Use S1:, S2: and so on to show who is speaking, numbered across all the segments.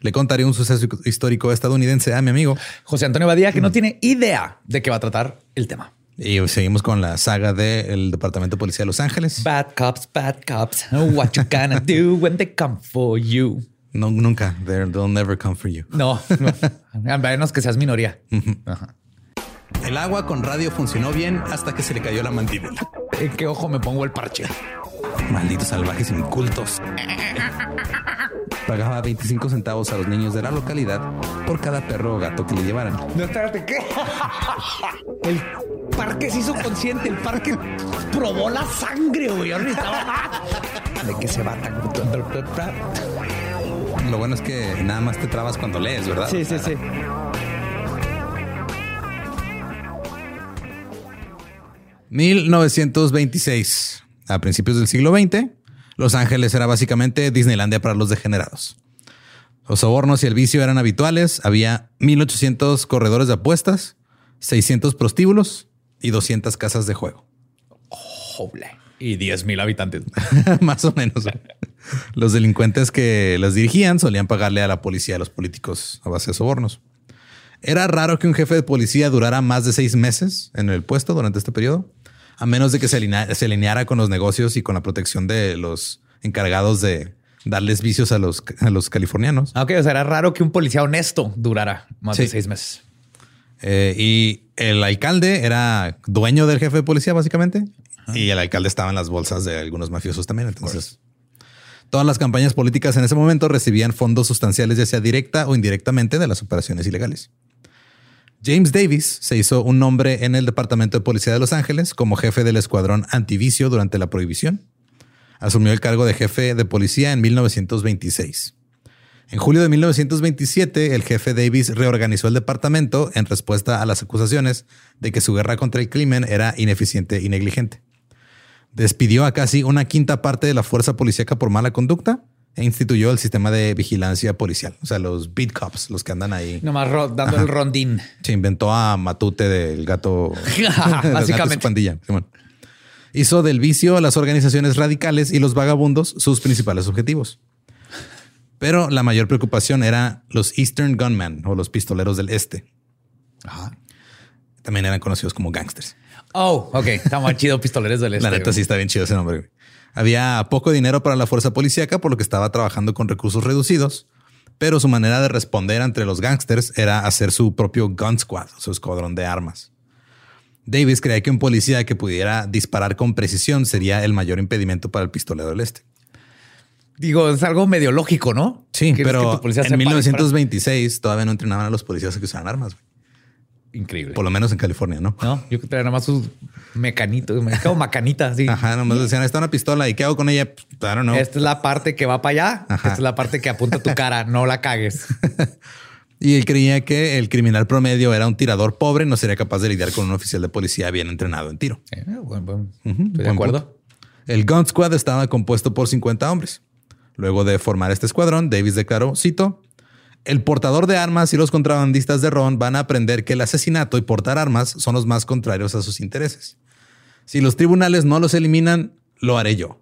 S1: le contaré un suceso histórico estadounidense a mi amigo
S2: José Antonio Badía, que no tiene idea de qué va a tratar el tema.
S1: Y seguimos con la saga del Departamento de Policía de Los Ángeles.
S2: Bad cops, bad cops. What you gonna do when they come for you?
S1: No, nunca. They'll never come for you.
S2: No, no. a menos que seas minoría.
S1: El agua con radio funcionó bien hasta que se le cayó la mandíbula.
S2: ¿En qué ojo me pongo el parche?
S1: Malditos salvajes incultos. Pagaba 25 centavos a los niños de la localidad por cada perro o gato que le llevaran.
S2: No, espérate, ¿qué? El parque se hizo consciente, el parque probó la sangre, güey. De que se va tan...
S1: Lo bueno es que nada más te trabas cuando lees, ¿verdad?
S2: Sí, sí, sí.
S1: ...1926... A principios del siglo XX... Los Ángeles era básicamente Disneylandia para los degenerados. Los sobornos y el vicio eran habituales. Había 1800 corredores de apuestas, 600 prostíbulos y 200 casas de juego.
S2: Y 10 mil habitantes.
S1: Más o menos. los delincuentes que las dirigían solían pagarle a la policía a los políticos a base de sobornos. Era raro que un jefe de policía durara más de seis meses en el puesto durante este periodo a menos de que se, alineara con los negocios y con la protección de los encargados de darles vicios a los, los californianos.
S2: Ah, ok, o sea, era raro que un policía honesto durara más de seis meses.
S1: Eh, y el alcalde era dueño del jefe de policía, básicamente. Y el alcalde estaba en las bolsas de algunos mafiosos también. Entonces, todas las campañas políticas en ese momento recibían fondos sustanciales, ya sea directa o indirectamente, de las operaciones ilegales. James Davis se hizo un nombre en el Departamento de Policía de Los Ángeles como jefe del escuadrón antivicio durante la prohibición. Asumió el cargo de jefe de policía en 1926. En julio de 1927, el jefe Davis reorganizó el departamento en respuesta a las acusaciones de que su guerra contra el crimen era ineficiente y negligente. Despidió a casi una quinta parte de la fuerza policíaca por mala conducta instituyó el sistema de vigilancia policial. O sea, los beat cops, los que andan ahí.
S2: Nomás dando el rondín.
S1: Se inventó a Matute del gato.
S2: Básicamente.
S1: pandilla. Hizo del vicio, las organizaciones radicales y los vagabundos sus principales objetivos. Pero la mayor preocupación era los Eastern Gunmen o los pistoleros del este. También eran conocidos como gangsters.
S2: Oh, ok. Está muy chido, pistoleros del este.
S1: La neta
S2: güey.
S1: sí está bien chido ese nombre. güey. Había poco dinero para la fuerza policíaca, por lo que estaba trabajando con recursos reducidos, pero su manera de responder entre los gangsters era hacer su propio gun squad, su escuadrón de armas. Davis creía que un policía que pudiera disparar con precisión sería el mayor impedimento para el pistolero del este.
S2: Digo, es algo medio lógico, ¿no?
S1: Sí,
S2: ¿Quieres que
S1: pero en
S2: sepa
S1: 1926 todavía no entrenaban a los policías a que usaran armas.
S2: Increíble.
S1: por lo menos en California, ¿no?
S2: No, yo que traía nada más sus mecanitos, me como macanita, así.
S1: Ajá, nomás decían, está una pistola y ¿qué hago con ella? I don't know.
S2: Esta es la parte que va para allá.
S1: Ajá.
S2: Esta es la parte que apunta a tu cara. No la cagues.
S1: Y él creía que el criminal promedio era un tirador pobre, no sería capaz de lidiar con un oficial de policía bien entrenado en tiro.
S2: Eh, bueno, bueno,
S1: Ujú,
S2: Estoy de acuerdo.
S1: punto. El Gun Squad estaba compuesto por 50 hombres. Luego de formar este escuadrón, Davis declaró, cito, el portador de armas y los contrabandistas de ron van a aprender que el asesinato y portar armas son los más contrarios a sus intereses. Si los tribunales no los eliminan, lo haré yo.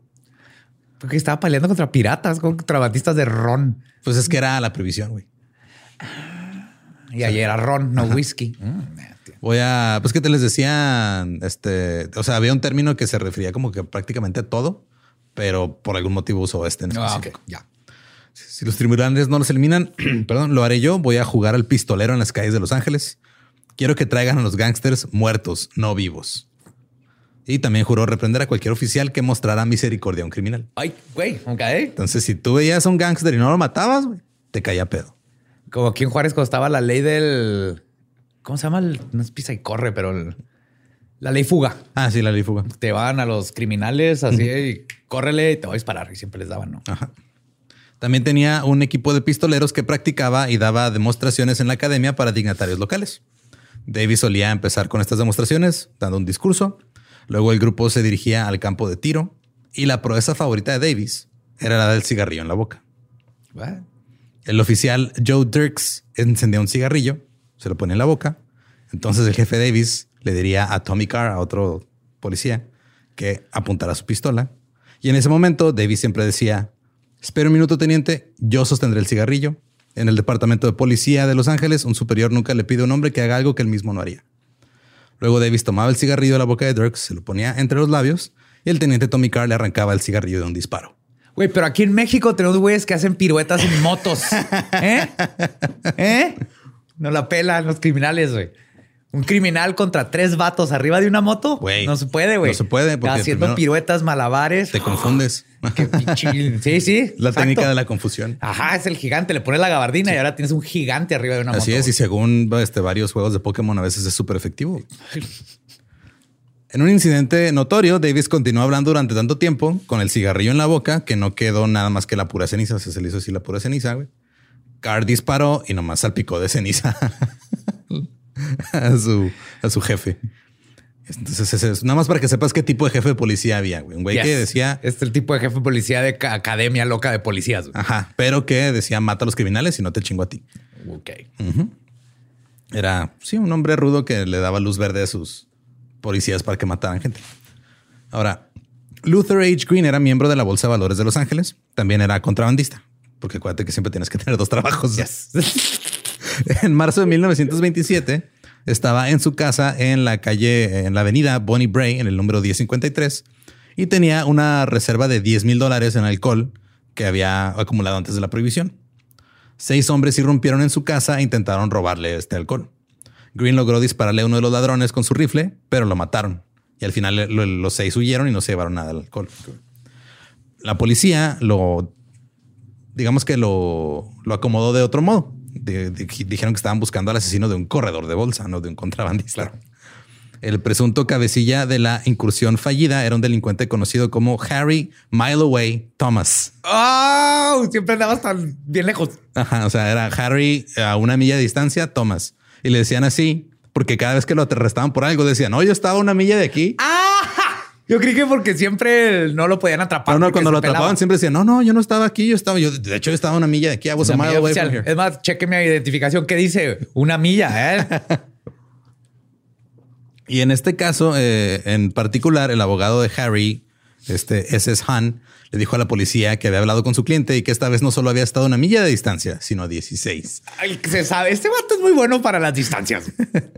S2: Porque estaba peleando contra piratas, contra batistas de ron.
S1: Pues es que era la previsión, güey.
S2: Y ayer era ron, no whisky. Tío.
S1: Voy a, pues que te les decían, este, o sea, había un término que se refería como que prácticamente a todo, pero por algún motivo usó este en
S2: Ah,
S1: específico.
S2: ok, ya.
S1: Si los tribunales no los eliminan, perdón, lo haré yo. Voy a jugar al pistolero en las calles de Los Ángeles. Quiero que traigan a los gángsters muertos, no vivos. Y también juró reprender a cualquier oficial que mostrara misericordia a un criminal.
S2: Ay, güey, ok.
S1: Entonces, si tú veías a un gángster y no lo matabas, güey, te caía pedo.
S2: Como aquí en Juárez cuando estaba la ley del... ¿Cómo se llama? El- no es pisa y corre, pero el- la ley fuga.
S1: Ah, sí, la ley fuga.
S2: Te van a los criminales así y córrele y te voy a disparar. Y siempre les daban, ¿no?
S1: Ajá. También tenía un equipo de pistoleros que practicaba y daba demostraciones en la academia para dignatarios locales. Davis solía empezar con estas demostraciones, dando un discurso. Luego el grupo se dirigía al campo de tiro y la proeza favorita de Davis era la del cigarrillo en la boca. El oficial Joe Dirks encendía un cigarrillo, se lo ponía en la boca. Entonces el jefe Davis le diría a Tommy Carr, a otro policía, que apuntara su pistola. Y en ese momento Davis siempre decía, espera un minuto, teniente, yo sostendré el cigarrillo. En el departamento de policía de Los Ángeles, un superior nunca le pide a un hombre que haga algo que él mismo no haría. Luego Davis tomaba el cigarrillo de la boca de Dirks, se lo ponía entre los labios y el teniente Tommy Carr le arrancaba el cigarrillo de un disparo.
S2: Güey, pero aquí en México tenemos güeyes que hacen piruetas en motos. ¿Eh? ¿Eh? No la pelan los criminales, güey. Un criminal contra tres vatos arriba de una moto.
S1: Güey,
S2: No se puede, güey.
S1: no se puede, porque
S2: Haciendo
S1: primero-
S2: piruetas, malabares.
S1: Te confundes.
S2: Qué pinche- Sí, sí.
S1: La
S2: exacto.
S1: técnica de la confusión.
S2: Ajá, es el gigante. Le pones la gabardina y ahora tienes un gigante arriba de una
S1: Así
S2: moto.
S1: es, y según este, varios juegos de Pokémon, a veces es súper efectivo. En un incidente notorio, Davis continuó hablando durante tanto tiempo con el cigarrillo en la boca que no quedó nada más que la pura ceniza. O sea, se le hizo así la pura ceniza, güey. Carr disparó y nomás salpicó de ceniza a, su, a su jefe. Entonces, ese es nada más para que sepas qué tipo de jefe de policía había, güey. Un güey
S2: Yes.
S1: que decía,
S2: Este es el tipo de jefe de policía de ca- academia loca de policías. güey.
S1: ajá, pero que decía mata a los criminales y no te chingo a ti.
S2: Ok.
S1: Era, sí, un hombre rudo que le daba luz verde a sus policías para que mataran gente. Ahora, Luther H. Green era miembro de la Bolsa de Valores de Los Ángeles. También era contrabandista, porque acuérdate que siempre tienes que tener dos trabajos. en marzo de 1927 estaba en su casa en la calle, en la avenida Bonnie Bray, en el número 1053, y tenía una reserva de 10 mil dólares en alcohol que había acumulado antes de la prohibición. Seis hombres irrumpieron en su casa e intentaron robarle este alcohol. Green logró dispararle a uno de los ladrones con su rifle, pero lo mataron. Y al final eh, lo- los seis huyeron y no se llevaron nada del alcohol. La policía lo, digamos que lo, lo acomodó de otro modo. De- de- dijeron que estaban buscando al asesino de un corredor de bolsa, no de un contrabandista. El presunto cabecilla de la incursión fallida era un delincuente conocido como Harry Mileway Thomas.
S2: ¡Oh! Siempre andabas tan bien lejos.
S1: Ajá, o sea, era Harry a una milla de distancia, Thomas. Y le decían así porque cada vez que lo arrestaban por algo decían, no, yo estaba a una milla de aquí.
S2: Yo creí que porque siempre no lo podían atrapar.
S1: No, no, cuando lo
S2: pelaba.
S1: atrapaban siempre decían, no, no, yo no estaba aquí, yo estaba, yo de hecho yo estaba una milla de aquí, a here.
S2: Es más, cheque mi identificación. ¿Qué dice? Una milla, ¿eh?
S1: Y en este caso, eh, en particular, el abogado de Harry, este SS Han, le dijo a la policía que había hablado con su cliente y que esta vez no solo había estado a una milla de distancia, sino a 16.
S2: Ay, se sabe. Este vato es muy bueno para las distancias.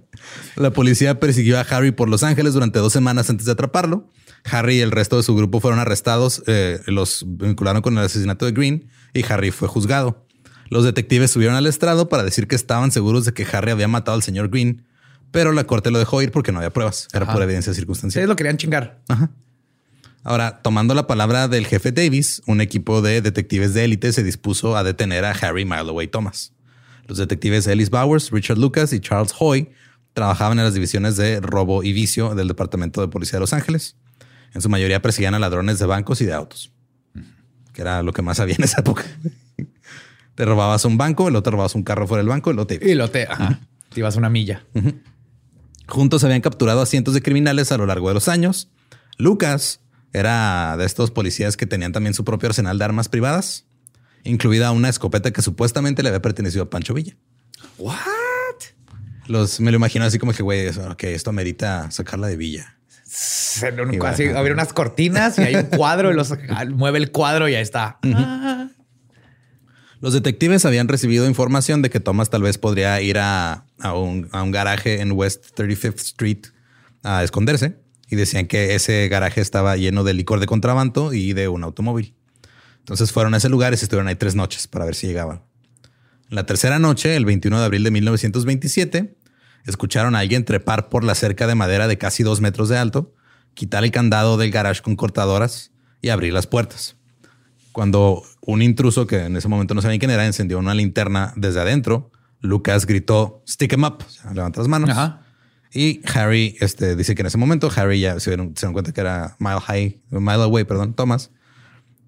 S1: La policía persiguió a Harry por Los Ángeles durante dos semanas antes de atraparlo. Harry y el resto de su grupo fueron arrestados, eh, los vincularon con el asesinato de Green y Harry fue juzgado. Los detectives subieron al estrado para decir que estaban seguros de que Harry había matado al señor Green, pero la corte lo dejó ir porque no había pruebas. Era
S2: Ajá.
S1: por evidencia circunstancial.
S2: lo querían chingar.
S1: Ahora, tomando la palabra del jefe Davis, un equipo de detectives de élite se dispuso a detener a Harry Mileway Thomas. Los detectives Ellis Bowers, Richard Lucas y Charles Hoy trabajaban en las divisiones de robo y vicio del Departamento de Policía de Los Ángeles. En su mayoría perseguían a ladrones de bancos y de autos, que era lo que más había en esa época. Te robabas un banco, el otro robabas un carro fuera del banco, el otro te
S2: Y lo te... Ajá. Te ibas una milla.
S1: Juntos habían capturado a cientos de criminales a lo largo de los años. Lucas era de estos policías que tenían también su propio arsenal de armas privadas, incluida una escopeta que supuestamente le había pertenecido a Pancho Villa.
S2: What?
S1: Los me lo imagino así como que, güey, ok, esto amerita sacarla de Villa.
S2: Se-
S1: Y
S2: así, habría unas cortinas y hay un cuadro y los mueve el cuadro y ahí está. Ah.
S1: Los detectives habían recibido información de que Thomas tal vez podría ir a, a un, a un garaje en West 35th Street a esconderse y decían que ese garaje estaba lleno de licor de contrabando y de un automóvil. Entonces fueron a ese lugar y estuvieron ahí tres noches para ver si llegaban. La tercera noche, el 21 de abril de 1927, escucharon a alguien trepar por la cerca de madera de casi dos metros de alto, quitar el candado del garage con cortadoras y abrir las puertas. Cuando un intruso, que en ese momento no sabía quién era, encendió una linterna desde adentro, Lucas gritó, stick him up, levanta las manos.
S2: Ajá.
S1: Y Harry este, dice que en ese momento Harry ya se dieron, se dieron cuenta que era Mile High, Mile Away, perdón, Thomas.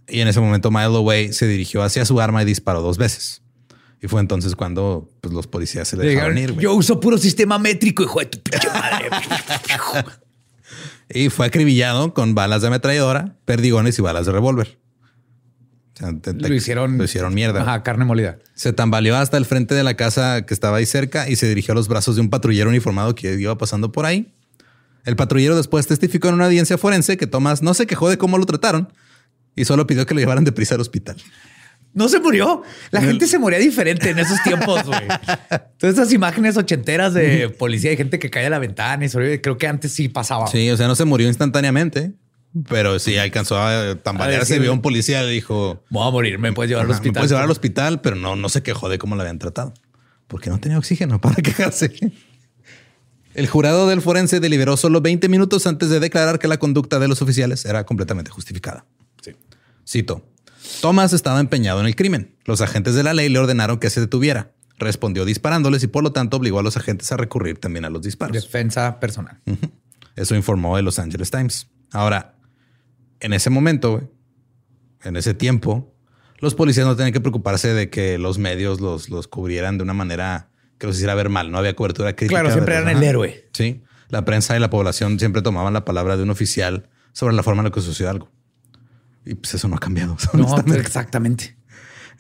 S1: Y en ese momento Mile Away se dirigió hacia su arma y disparó dos veces. Y fue entonces cuando pues, los policías se le dejaron ir.
S2: Yo uso puro sistema métrico, hijo de tu pinche madre.
S1: Y fue acribillado con balas de ametralladora, perdigones y balas de revólver. O sea, te- te-
S2: lo hicieron.
S1: Lo hicieron mierda.
S2: Ajá, carne molida.
S1: Se tambaleó hasta el frente de la casa que estaba ahí cerca y se dirigió a los brazos de un patrullero uniformado que iba pasando por ahí. El patrullero después testificó en una audiencia forense que Tomás no se quejó de cómo lo trataron y solo pidió que lo llevaran deprisa al hospital.
S2: No se murió. La gente se moría diferente en esos tiempos, güey. Todas esas imágenes ochenteras de policía y gente que cae a la ventana y sobrevive, creo que antes sí pasaba.
S1: Sí, o sea, no se murió instantáneamente, pero sí alcanzó a tambalearse. Vio a un policía y le dijo:
S2: Voy a morir, me puedes llevar al
S1: "Ajá, me
S2: hospital.
S1: puedes llevar al hospital, pero no, no se quejó de cómo la habían tratado porque no tenía oxígeno para quejarse. El jurado del forense deliberó solo 20 minutos antes de declarar que la conducta de los oficiales era completamente justificada.
S2: Sí.
S1: Cito. Thomas estaba empeñado en el crimen. Los agentes de la ley le ordenaron que se detuviera. Respondió disparándoles y por lo tanto obligó a los agentes a recurrir también a los disparos.
S2: Defensa personal.
S1: Eso informó el Los Angeles Times. Ahora, en ese momento, güey, en ese tiempo, los policías no tenían que preocuparse de que los medios los, los cubrieran de una manera que los hiciera ver mal. No había cobertura crítica.
S2: Claro, siempre eran el héroe.
S1: Sí. La prensa y la población siempre tomaban la palabra de un oficial sobre la forma en la que sucedió algo. Y pues eso no ha cambiado.
S2: No, exactamente.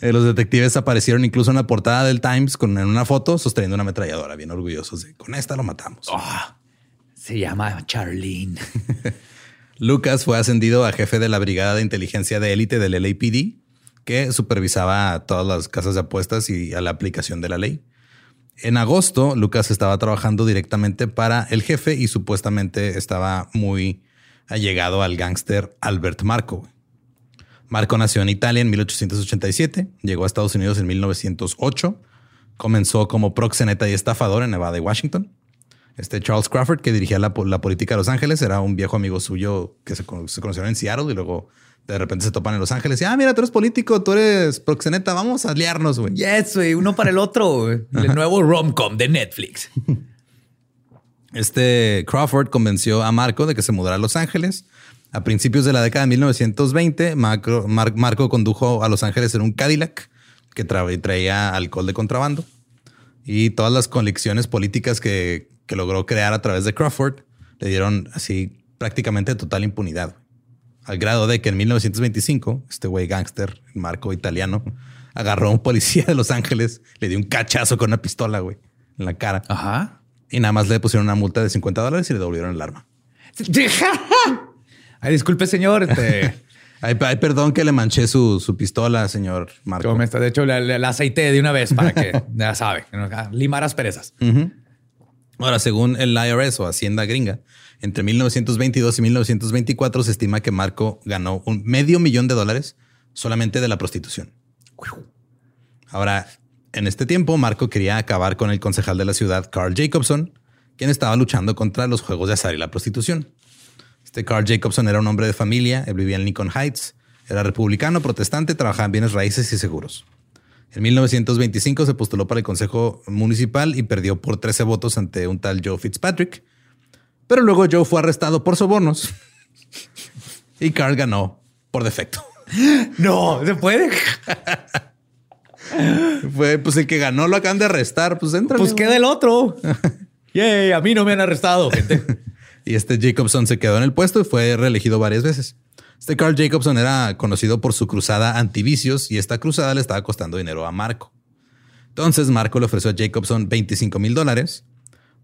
S1: Eh, los detectives aparecieron incluso en la portada del Times con en una foto sosteniendo una ametralladora, bien orgullosos de con esta lo matamos.
S2: Ah, se llama Charlene.
S1: Lucas fue ascendido a jefe de la brigada de inteligencia de élite del LAPD, que supervisaba todas las casas de apuestas y a la aplicación de la ley. En agosto, Lucas estaba trabajando directamente para el jefe y supuestamente estaba muy allegado al gángster Albert Marco. Marco nació en Italia en 1887, llegó a Estados Unidos en 1908, comenzó como proxeneta y estafador en Nevada y Washington. Este Charles Crawford, que dirigía la, la política de Los Ángeles, era un viejo amigo suyo que se, se conocieron en Seattle y luego de repente se topan en Los Ángeles y, ah, mira, tú eres político, tú eres proxeneta, vamos a liarnos, güey.
S2: Yes, güey, uno para el otro. El nuevo romcom de Netflix.
S1: Este Crawford convenció a Marco de que se mudara a Los Ángeles. A principios de la década de 1920, Marco, Mar- Marco condujo a Los Ángeles en un Cadillac que tra- traía alcohol de contrabando. Y todas las colecciones políticas que, que logró crear a través de Crawford le dieron así prácticamente total impunidad. Al grado de que en 1925, este güey gángster, Marco italiano, agarró a un policía de Los Ángeles, le dio un cachazo con una pistola, güey, en la cara.
S2: Ajá.
S1: Y nada más le pusieron una multa de 50 dólares y le devolvieron el arma.
S2: Ay, disculpe, señor. Este,
S1: Ay, ay, perdón que le manché su, su pistola, señor Marco.
S2: como está, de hecho, le- la aceité de una vez para que ya sabe, no- limar asperezas.
S1: Ujú. Ahora, según el IRS o Hacienda Gringa, entre 1922 y 1924 se estima que Marco ganó un medio millón de dólares solamente de la prostitución. Ahora, en este tiempo, Marco quería acabar con el concejal de la ciudad, Carl Jacobson, quien estaba luchando contra los juegos de azar y la prostitución. Este Carl Jacobson era un hombre de familia, él vivía en Lincoln Heights, era republicano, protestante, trabajaba en bienes raíces y seguros. En 1925 se postuló para el Consejo Municipal y perdió por 13 votos ante un tal Joe Fitzpatrick. Pero luego Joe fue arrestado por sobornos y Carl ganó por defecto.
S2: No, se puede.
S1: Fue pues el que ganó lo acaban de arrestar, pues entra.
S2: Pues queda el otro. Yay, a mí no me han arrestado, gente.
S1: Y este Jacobson se quedó en el puesto y fue reelegido varias veces. Este Carl Jacobson era conocido por su cruzada antivicios y esta cruzada le estaba costando dinero a Marco. Entonces Marco le ofreció a Jacobson 25 mil dólares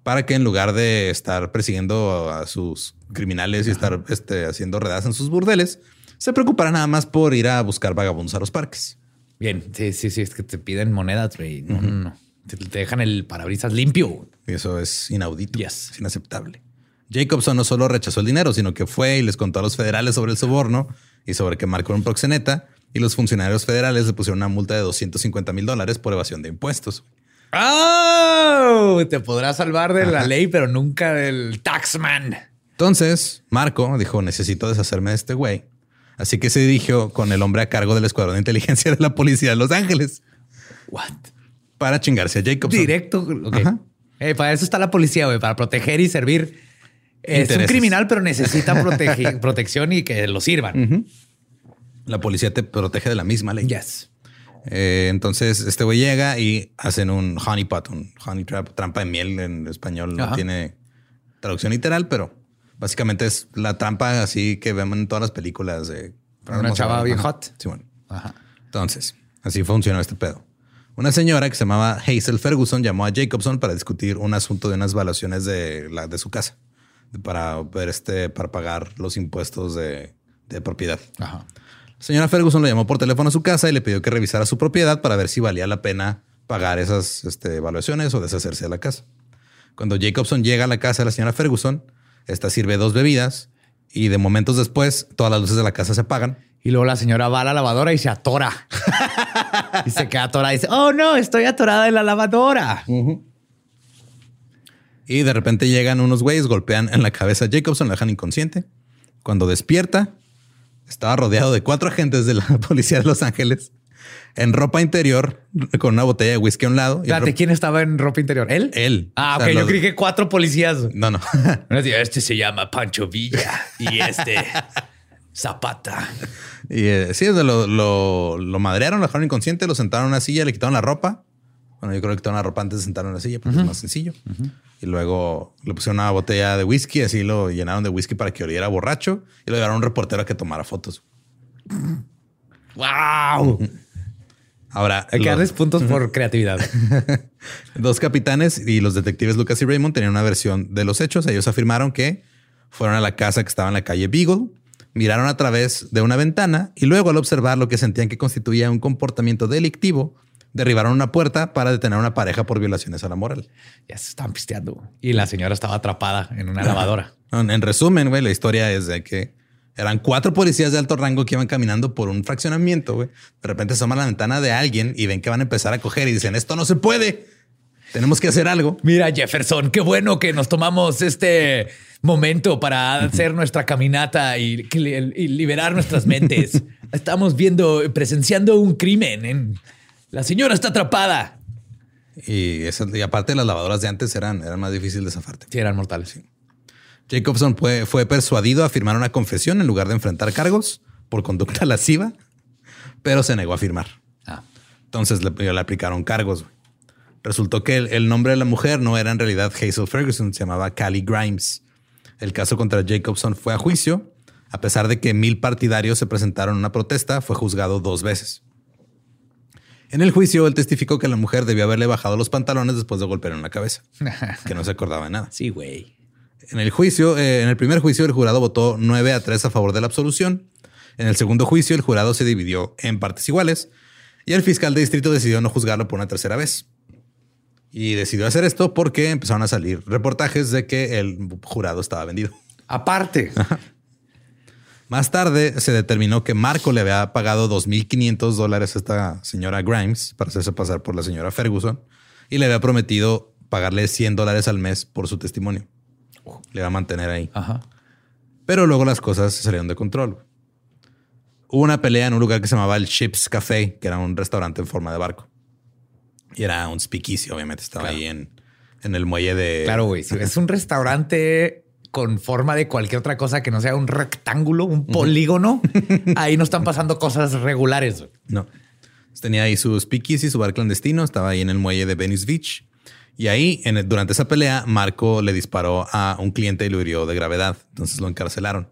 S1: para que en lugar de estar persiguiendo a sus criminales y estar este, haciendo redadas en sus burdeles, se preocupara nada más por ir a buscar vagabundos a los parques.
S2: Bien, sí, sí, sí, es que te piden monedas, güey. No, no, no. Te, te dejan el parabrisas limpio.
S1: Y eso es inaudito,
S2: Yes.
S1: es inaceptable. Jacobson no solo rechazó el dinero, sino que fue y les contó a los federales sobre el soborno y sobre que Marco era un proxeneta y los funcionarios federales le pusieron una multa de 250 mil dólares por evasión de impuestos.
S2: ¡Oh! Te podrás salvar de la ley, pero nunca del taxman.
S1: Entonces, Marco dijo, necesito deshacerme de este güey. Así que se dirigió con el hombre a cargo del escuadrón de inteligencia de la policía de Los Ángeles
S2: What?
S1: para chingarse a Jacobson.
S2: Directo. ok.
S1: Ajá.
S2: Eh, para eso está la policía, güey, para proteger y servir. Es un criminal, pero necesita protege- protección y que lo sirvan.
S1: La policía te protege de la misma ley.
S2: Yes.
S1: Eh, entonces este güey llega y hacen un honey pot, un honey trap, trampa de miel en español. No
S2: Ajá.
S1: tiene traducción literal, pero básicamente es la trampa así que vemos en todas las películas de
S2: Una chava bien hot.
S1: Sí, bueno.
S2: Ajá.
S1: Entonces, así funcionó este pedo. Una señora que se llamaba Hazel Ferguson llamó a Jacobson para discutir un asunto de unas evaluaciones de, la, de su casa para este, para pagar los impuestos de, de propiedad.
S2: Ajá.
S1: La señora Ferguson lo llamó por teléfono a su casa y le pidió que revisara su propiedad para ver si valía la pena pagar esas este, evaluaciones o deshacerse de la casa. Cuando Jacobson llega a la casa de la señora Ferguson, esta sirve dos bebidas y de momentos después todas las luces de la casa se apagan.
S2: Y luego la señora va a la lavadora y se atora. y se queda atorada y dice, oh no, estoy atorada en la lavadora.
S1: Y de repente llegan unos güeyes, golpean en la cabeza a Jacobson, la dejan inconsciente. Cuando despierta, estaba rodeado de cuatro agentes de la policía de Los Ángeles en ropa interior con una botella de whisky a un lado.
S2: Espérate, ¿quién estaba en ropa interior? ¿Él?
S1: Él.
S2: Ah,
S1: O sea,
S2: ok. Yo creí que cuatro policías.
S1: No, no.
S2: Este se llama Pancho Villa y este Zapata.
S1: Y eh, sí, lo, lo, lo madrearon, lo dejaron inconsciente, lo sentaron en una silla, le quitaron la ropa. Bueno, yo creo que quitaron la ropa antes de sentarlo en la silla porque es más sencillo. Y luego le pusieron una botella de whisky, así lo llenaron de whisky para que oliera borracho y lo llevaron a un reportero a que tomara fotos.
S2: ¡Wow!
S1: Ahora,
S2: Hay que darles puntos por creatividad.
S1: Dos capitanes y los detectives Lucas y Raymond tenían una versión de los hechos. Ellos afirmaron que fueron a la casa que estaba en la calle Beagle, miraron a través de una ventana y luego al observar lo que sentían que constituía un comportamiento delictivo, derribaron una puerta para detener a una pareja por violaciones a la moral.
S2: Ya se estaban pisteando. Y la señora estaba atrapada en una lavadora.
S1: En en resumen, güey, la historia es de que eran cuatro policías de alto rango que iban caminando por un fraccionamiento, güey. De repente asoman la ventana de alguien y ven que van a empezar a coger y dicen, esto no se puede. Tenemos que hacer algo.
S2: Mira, Jefferson, qué bueno que nos tomamos este momento para hacer nuestra caminata y, y liberar nuestras mentes. Estamos viendo, presenciando un crimen. En... La señora está atrapada.
S1: Y, esa- y aparte las lavadoras de antes eran, eran más difíciles de zafarte.
S2: Sí, eran mortales.
S1: Jacobson fue, fue persuadido a firmar una confesión en lugar de enfrentar cargos por conducta lasciva, pero se negó a firmar.
S2: Ah.
S1: Entonces le, le aplicaron cargos. Resultó que el, el nombre de la mujer no era en realidad Hazel Ferguson, se llamaba Callie Grimes. El caso contra Jacobson fue a juicio. A pesar de que mil partidarios se presentaron en una protesta, fue juzgado dos veces. En el juicio, él testificó que la mujer debió haberle bajado los pantalones después de golpear en la cabeza, que no se acordaba de nada.
S2: Sí, güey.
S1: En el juicio, eh, en el primer juicio, el jurado votó 9 a 3 a favor de la absolución. En el segundo juicio, el jurado se dividió en partes iguales y el fiscal de distrito decidió no juzgarlo por una tercera vez. Y decidió hacer esto porque empezaron a salir reportajes de que el jurado estaba vendido.
S2: Aparte.
S1: Más tarde se determinó que Marco le había pagado 2.500 dólares a esta señora Grimes para hacerse pasar por la señora Ferguson y le había prometido pagarle 100 dólares al mes por su testimonio. Le va a mantener ahí.
S2: Ajá.
S1: Pero luego las cosas se salieron de control. Hubo una pelea en un lugar que se llamaba el Ships Café, que era un restaurante en forma de barco. Y era un speakeasy, obviamente. Estaba ahí en, en el muelle de...
S2: Claro, güey. Si es un restaurante con forma de cualquier otra cosa que no sea un rectángulo, un polígono, ahí no están pasando cosas regulares.
S1: No. Tenía ahí su speakeasy, su bar clandestino. Estaba ahí en el muelle de Venice Beach. Y ahí, en el- durante esa pelea, Marco le disparó a un cliente y lo hirió de gravedad. Entonces lo encarcelaron.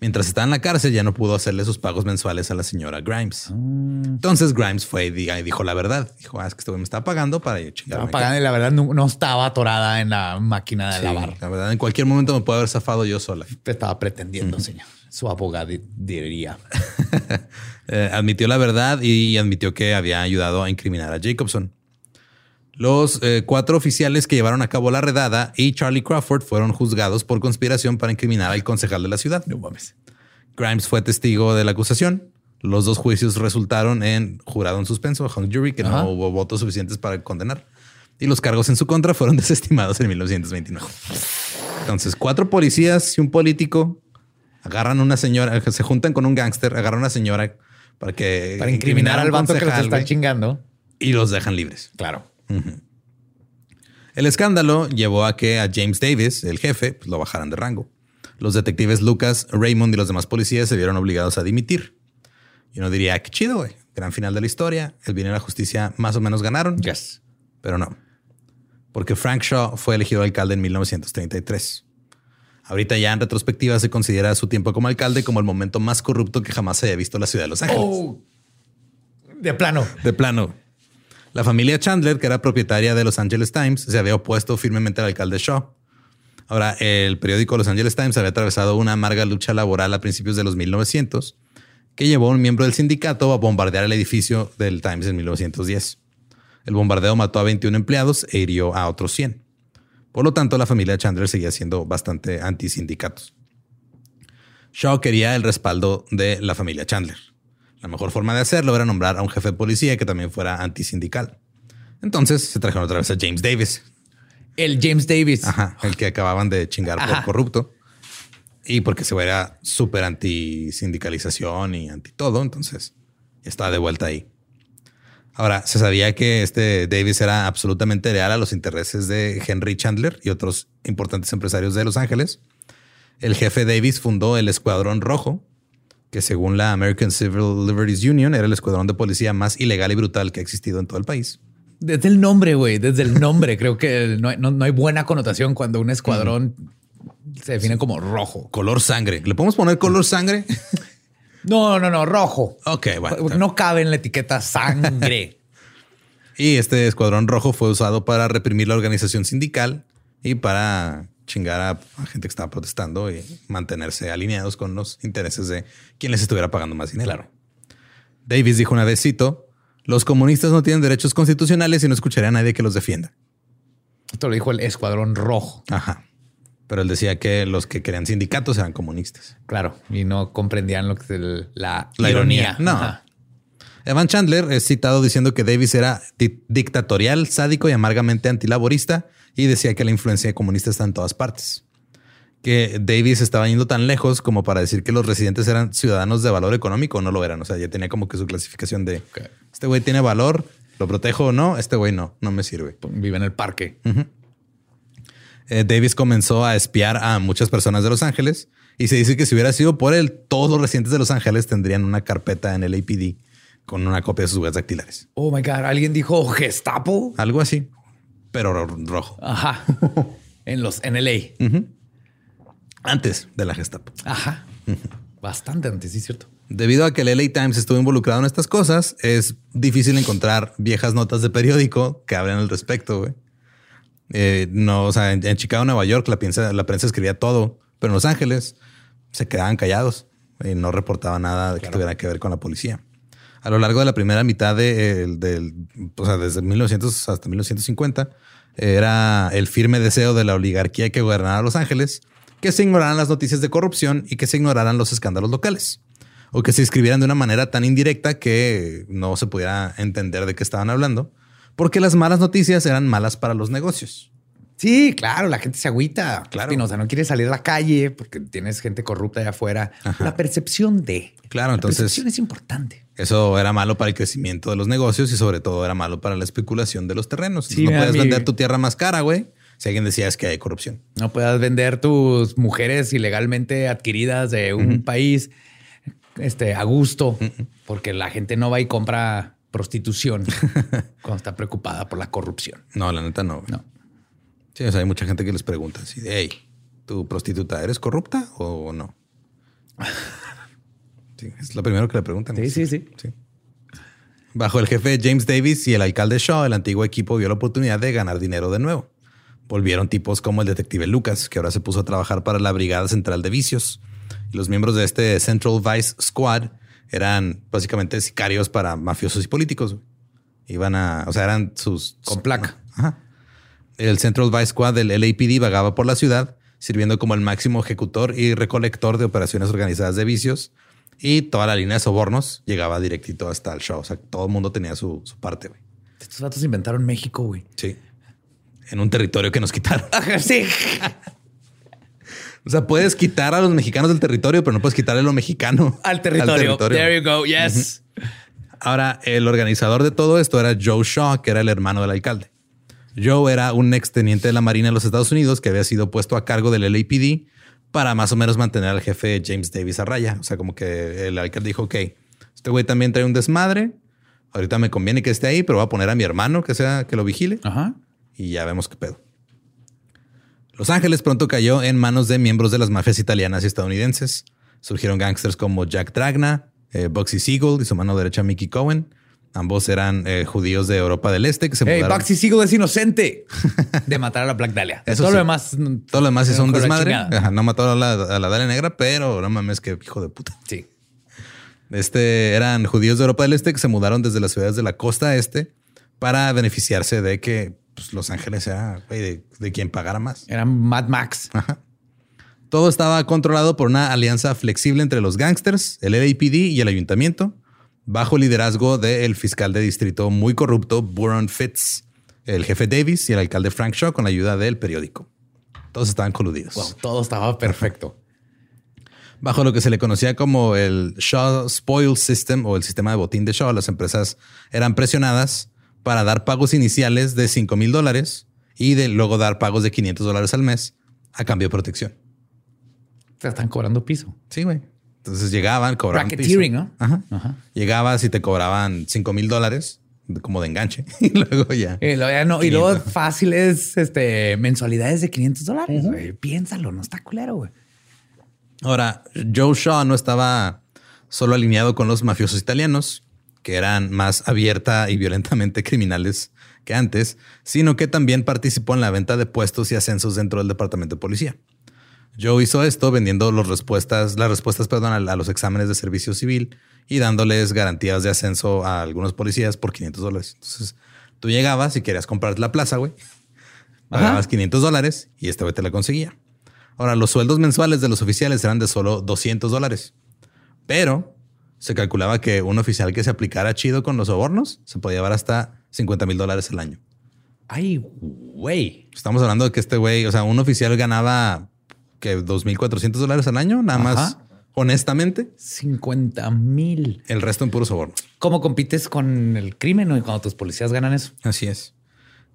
S1: Mientras estaba en la cárcel, ya no pudo hacerle sus pagos mensuales a la señora Grimes. Entonces Grimes fue y di- y dijo la verdad. Dijo, ah, es que este me está pagando para yo chingarme.
S2: Estaba pagando y la verdad no, no estaba atorada en la máquina de
S1: Sí,
S2: lavar.
S1: La verdad, en cualquier momento me puedo haber zafado yo sola.
S2: Estaba pretendiendo, señor. Su abogado diría.
S1: Eh, admitió la verdad y admitió que había ayudado a incriminar a Jacobson. Los eh, cuatro oficiales que llevaron a cabo la redada y Charlie Crawford fueron juzgados por conspiración para incriminar al concejal de la ciudad.
S2: No mames.
S1: Grimes fue testigo de la acusación. Los dos juicios resultaron en jurado en suspenso, hung jury, que
S2: Ajá.
S1: no hubo votos suficientes para condenar. Y los cargos en su contra fueron desestimados en 1929. Entonces, cuatro policías y un político agarran a una señora, se juntan con un gángster, agarran a una señora para que
S2: Para incriminar al vato que los está chingando.
S1: y los dejan libres.
S2: Claro.
S1: El escándalo llevó a que a James Davis, el jefe, pues, lo bajaran de rango. Los detectives Lucas, Raymond y los demás policías se vieron obligados a dimitir. Y uno diría, qué chido, güey. Gran final de la historia. El bien y la justicia más o menos ganaron.
S2: Yes.
S1: Pero no. Porque Frank Shaw fue elegido alcalde en 1933. Ahorita ya en retrospectiva se considera su tiempo como alcalde como el momento más corrupto que jamás se haya visto en la ciudad de Los Ángeles.
S2: Oh. De plano.
S1: De plano. La familia Chandler, que era propietaria de Los Angeles Times, se había opuesto firmemente al alcalde Shaw. Ahora, el periódico Los Angeles Times había atravesado una amarga lucha laboral a principios de los 1900 que llevó a un miembro del sindicato a bombardear el edificio del Times en 1910. El bombardeo mató a 21 empleados e hirió a otros 100. Por lo tanto, la familia Chandler seguía siendo bastante antisindicatos. Shaw quería el respaldo de la familia Chandler. La mejor forma de hacerlo era nombrar a un jefe de policía que también fuera antisindical. Entonces se trajeron otra vez a James Davis,
S2: El James Davis.
S1: Ajá, el que acababan de chingar por corrupto. Y porque se era súper anti sindicalización y anti todo, entonces estaba de vuelta ahí. Ahora, se sabía que este Davis era absolutamente leal a los intereses de Henry Chandler y otros importantes empresarios de Los Ángeles. El jefe Davis fundó el Escuadrón Rojo, que según la American Civil Liberties Union era el escuadrón de policía más ilegal y brutal que ha existido en todo el país.
S2: Desde el nombre, güey. Desde el nombre. creo que no hay, no- no hay buena connotación cuando un escuadrón se define como rojo.
S1: Color sangre. ¿Le podemos poner color sangre?
S2: No, no, no, rojo.
S1: ok, bueno.
S2: No cabe en la etiqueta sangre.
S1: Y este escuadrón rojo fue usado para reprimir la organización sindical y para chingar a, a gente que estaba protestando y mantenerse alineados con los intereses de quien les estuviera pagando más dinero.
S2: Claro.
S1: Davis dijo una vez, cito, los comunistas no tienen derechos constitucionales y no escucharé a nadie que los defienda.
S2: Esto lo dijo el escuadrón rojo.
S1: Ajá. Pero él decía que los que querían sindicatos eran comunistas.
S2: Claro. Y no comprendían lo que es el- la,
S1: La ironía. No.
S2: Ajá.
S1: Evan Chandler es citado diciendo que Davis era di- dictatorial, sádico y amargamente antilaborista y decía que la influencia comunista está en todas partes. Que Davis estaba yendo tan lejos como para decir que los residentes eran ciudadanos de valor económico, no lo eran. O sea, ya tenía como que su clasificación de
S2: Ok.
S1: este güey tiene valor, lo protejo o no, este güey no, no me sirve.
S2: Vive en el parque.
S1: Eh, Davis comenzó a espiar a muchas personas de Los Ángeles y se dice que si hubiera sido por él, todos los residentes de Los Ángeles tendrían una carpeta en el APD con una copia de sus huellas dactilares.
S2: Oh my God. ¿Alguien dijo Gestapo?
S1: Algo así, pero ro- rojo.
S2: Ajá. en los en LA.
S1: Antes de la Gestapo.
S2: Ajá. Bastante antes, sí, cierto.
S1: Debido a que el LA Times estuvo involucrado en estas cosas, es difícil encontrar viejas notas de periódico que hablen al respecto. güey. Eh, no, o sea, en, en Chicago, Nueva York, la prensa, la prensa escribía todo, pero en Los Ángeles se quedaban callados y no reportaban nada de que tuviera que ver con la policía. A lo largo de la primera mitad de, el- del, o sea, desde 1900 hasta 1950, era el firme deseo de la oligarquía que gobernara Los Ángeles que se ignoraran las noticias de corrupción y que se ignoraran los escándalos locales. O que se escribieran de una manera tan indirecta que no se pudiera entender de qué estaban hablando, porque las malas noticias eran malas para los negocios.
S2: Sí, claro, la gente se agüita.
S1: Claro.
S2: Sea, no quiere salir a la calle porque tienes gente corrupta allá afuera. La percepción de.
S1: Claro,
S2: La
S1: entonces-
S2: percepción es importante.
S1: Eso era malo para el crecimiento de los negocios y sobre todo era malo para la especulación de los terrenos.
S2: Sí,
S1: no puedes vender tu tierra más cara, güey. Si alguien decía es que hay corrupción.
S2: No puedas vender tus mujeres ilegalmente adquiridas de un país este, a gusto, porque la gente no va y compra prostitución cuando está preocupada por la corrupción.
S1: No, la neta no.
S2: No.
S1: Sí, o sea, hay mucha gente que les pregunta así de, hey, ¿tu prostituta eres corrupta o no? Sí, es lo primero que le preguntan.
S2: Sí, sí, sí.
S1: Sí. Bajo el jefe James Davis y el alcalde Shaw, el antiguo equipo vio la oportunidad de ganar dinero de nuevo. Volvieron tipos como el detective Lucas, que ahora se puso a trabajar para la Brigada Central de Vicios. Y los miembros de este Central Vice Squad eran básicamente sicarios para mafiosos y políticos. Iban a, o sea, eran sus...
S2: Con placa.
S1: Ajá. El Central Vice Squad del LAPD vagaba por la ciudad, sirviendo como el máximo ejecutor y recolector de operaciones organizadas de vicios. Y toda la línea de sobornos llegaba directito hasta el show. O sea, todo el mundo tenía su, su parte, güey.
S2: Estos datos inventaron México, güey.
S1: Sí. En un territorio que nos quitaron.
S2: Sí.
S1: O sea, puedes quitar a los mexicanos del territorio, pero no puedes quitarle lo mexicano
S2: Al territorio. There you go. Yes.
S1: Ahora, el organizador de todo esto era Joe Shaw, que era el hermano del alcalde. Joe era un exteniente de la Marina de los Estados Unidos que había sido puesto a cargo del LAPD para más o menos mantener al jefe James Davis a raya. O sea, como que el alcalde dijo, ok, este güey también trae un desmadre. Ahorita me conviene que esté ahí, pero voy a poner a mi hermano que sea que lo vigile
S2: Ajá.
S1: y ya vemos qué pedo. Los Ángeles pronto cayó en manos de miembros de las mafias italianas y estadounidenses. Surgieron gángsters como Jack Dragna, eh, Bugsy Siegel y su mano derecha Mickey Cohen. Ambos eran eh, judíos de Europa del Este que se
S2: Hey,
S1: mudaron.
S2: Bugsy Siegel es inocente de matar a la Black Dahlia.
S1: Eso
S2: Todo
S1: sí.
S2: lo demás.
S1: Todo lo demás es un desmadre. Ajá, no mató a la, a la Dalia Negra, pero no mames, que hijo de puta.
S2: Sí.
S1: Este eran judíos de Europa del Este que se mudaron desde las ciudades de la costa este para beneficiarse de que pues, Los Ángeles era de, de quien pagara más.
S2: Eran Mad Max.
S1: Todo estaba controlado por una alianza flexible entre los gangsters, el LAPD y el ayuntamiento, bajo el liderazgo del fiscal de distrito muy corrupto, Buron Fitz, el jefe Davis y el alcalde Frank Shaw con la ayuda del periódico. Todos estaban coludidos.
S2: Wow, todo estaba perfecto.
S1: Bajo lo que se le conocía como el Shaw Spoil System o el sistema de botín de Shaw, las empresas eran presionadas para dar pagos iniciales de 5 mil dólares y de luego dar pagos de 500 dólares al mes a cambio de protección.
S2: Te están cobrando piso.
S1: Sí, güey. Entonces llegaban, cobraban
S2: Racketeering,
S1: piso.
S2: ¿no?
S1: Ajá.
S2: Ajá.
S1: Llegabas y te cobraban 5 mil dólares como de enganche y luego ya.
S2: Y luego, ya no- y
S1: 500.
S2: luego fáciles este, mensualidades de 500 dólares. Piénsalo, no está culero, güey.
S1: Ahora, Joe Shaw no estaba solo alineado con los mafiosos italianos, que eran más abierta y violentamente criminales que antes, sino que también participó en la venta de puestos y ascensos dentro del departamento de policía. Joe hizo esto vendiendo los respuestas, las respuestas perdón, a, a los exámenes de servicio civil y dándoles garantías de ascenso a algunos policías por 500 dólares. Entonces, tú llegabas y querías comprar la plaza, güey. Pagabas 500 dólares y este güey te la conseguía. Ahora, los sueldos mensuales de los oficiales eran de solo 200 dólares, pero se calculaba que un oficial que se aplicara chido con los sobornos se podía llevar hasta 50 mil dólares al año.
S2: Ay, güey.
S1: Estamos hablando de que este güey, o sea, un oficial ganaba que 2.400 dólares al año, nada más honestamente,
S2: 50 mil.
S1: el resto en puros sobornos.
S2: ¿Cómo compites con el crimen güey, cuando tus policías ganan eso?
S1: Así es.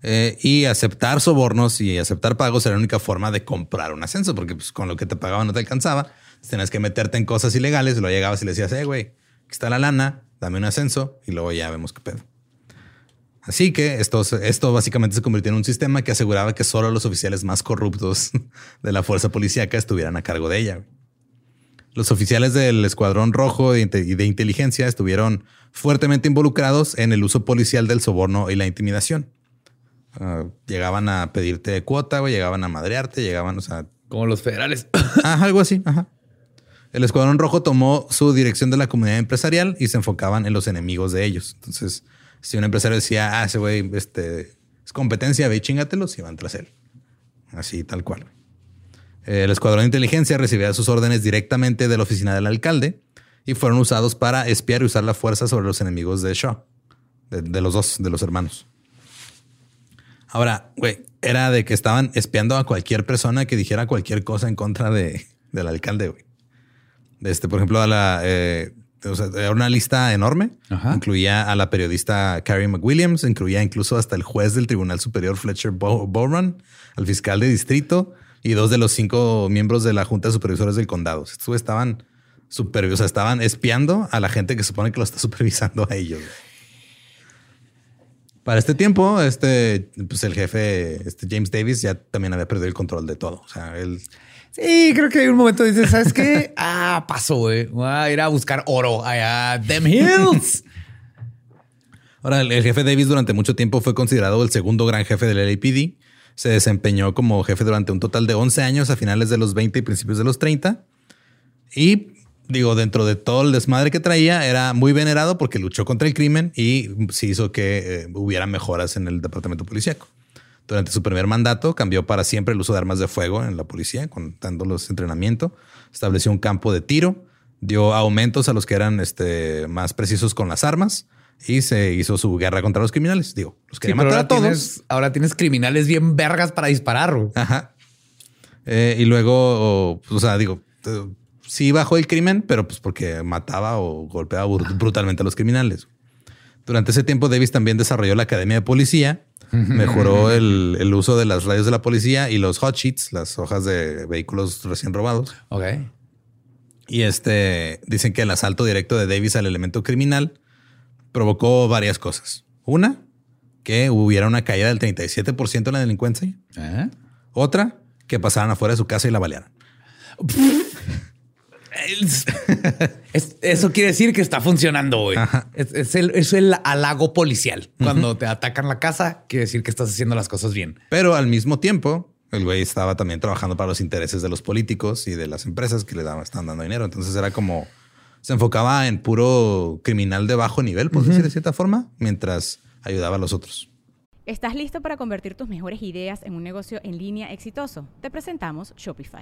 S1: Eh, y aceptar sobornos y aceptar pagos era la única forma de comprar un ascenso, porque pues, con lo que te pagaban no te alcanzaba. Tenías que meterte en cosas ilegales, luego llegabas y le decías, eh, güey, aquí está la lana, dame un ascenso y luego ya vemos qué pedo. Así que esto, esto básicamente se convirtió en un sistema que aseguraba que solo los oficiales más corruptos de la fuerza policíaca estuvieran a cargo de ella. Los oficiales del Escuadrón Rojo y de inteligencia estuvieron fuertemente involucrados en el uso policial del soborno y la intimidación. Ah, llegaban a pedirte cuota, o llegaban a madrearte, llegaban, o sea...
S2: Como los federales.
S1: algo así. Ajá. El Escuadrón Rojo tomó su dirección de la comunidad empresarial y se enfocaban en los enemigos de ellos. Entonces, si un empresario decía, ah, ese güey este, es competencia, ve y chingatelos, iban tras él. Así, tal cual. El Escuadrón de Inteligencia recibía sus órdenes directamente de la oficina del alcalde y fueron usados para espiar y usar la fuerza sobre los enemigos de Shaw, de, los dos, de los hermanos. Ahora, güey, era de que estaban espiando a cualquier persona que dijera cualquier cosa en contra de, del alcalde, güey. Este, por ejemplo, a la, eh, era una lista enorme. Incluía a la periodista Carrie McWilliams, incluía incluso hasta el juez del Tribunal Superior Fletcher Bowron, al fiscal de distrito y dos de los cinco miembros de la Junta de Supervisores del Condado. Estos estaban super, o sea, estaban espiando a la gente que supone que lo está supervisando a ellos. Para este tiempo, este, pues el jefe, este James Davis, ya también había perdido el control de todo. O sea, él
S2: Sí, creo que hay un momento dices, ¿sabes qué? ah, paso, güey. Voy a ir a buscar oro allá, them hills.
S1: Ahora, el, jefe Davis durante mucho tiempo fue considerado el segundo gran jefe del LAPD. Se desempeñó como jefe durante un total de 11 años a finales de los 20 y principios de los 30. Y digo, dentro de todo el desmadre que traía, era muy venerado porque luchó contra el crimen y se hizo que eh, hubiera mejoras en el departamento policíaco. Durante su primer mandato cambió para siempre el uso de armas de fuego en la policía, contándolos entrenamiento. Estableció un campo de tiro, dio aumentos a los que eran este, más precisos con las armas y se hizo su guerra contra los criminales. Digo, los quería matar a todos.
S2: ahora tienes criminales bien vergas para disparar.
S1: Ajá. Eh, y luego, o, sea, digo, sí bajó el crimen, pero pues porque mataba o golpeaba brutalmente a los criminales. Durante ese tiempo, Davis también desarrolló la Academia de Policía Mejoró el, uso de las radios de la policía y los hot sheets, las hojas de vehículos recién robados.
S2: Ok.
S1: Y este dicen que el asalto directo de Davis al elemento criminal provocó varias cosas. Una, que hubiera una caída del 37% en la delincuencia. ¿Eh? Otra, que pasaran afuera de su casa y la balearan.
S2: Eso quiere decir que está funcionando, hoy. Es, el, halago policial. Cuando te atacan la casa, quiere decir que estás haciendo las cosas bien.
S1: Pero al mismo tiempo, el güey estaba también trabajando para los intereses de los políticos y de las empresas que le daban, están dando dinero. Entonces era como se enfocaba en puro criminal de bajo nivel, por decir de cierta forma, mientras ayudaba a los otros.
S3: ¿Estás listo para convertir tus mejores ideas en un negocio en línea exitoso? Te presentamos Shopify.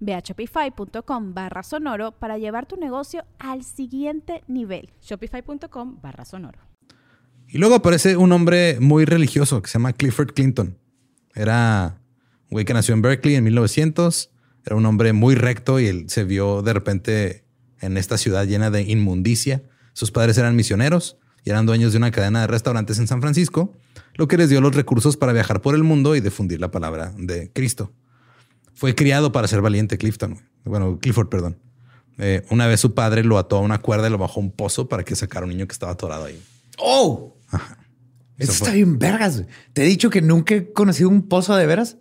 S4: Ve a shopify.com barra sonoro para llevar tu negocio al siguiente nivel.
S3: Shopify.com barra sonoro.
S1: Y luego aparece un hombre muy religioso que se llama Clifford Clinton. Era un güey que nació en Berkeley en 1900. Era un hombre muy recto y él se vio de repente en esta ciudad llena de inmundicia. Sus padres eran misioneros y eran dueños de una cadena de restaurantes en San Francisco, lo que les dio los recursos para viajar por el mundo y difundir la palabra de Cristo. Fue criado para ser valiente Clifton. Bueno, Clifford, perdón. Eh, una vez su padre lo ató a una cuerda y lo bajó a un pozo para que sacara un niño que estaba atorado ahí.
S2: ¡Oh! Eso, está bien vergas. Te he dicho que nunca he conocido un pozo de veras.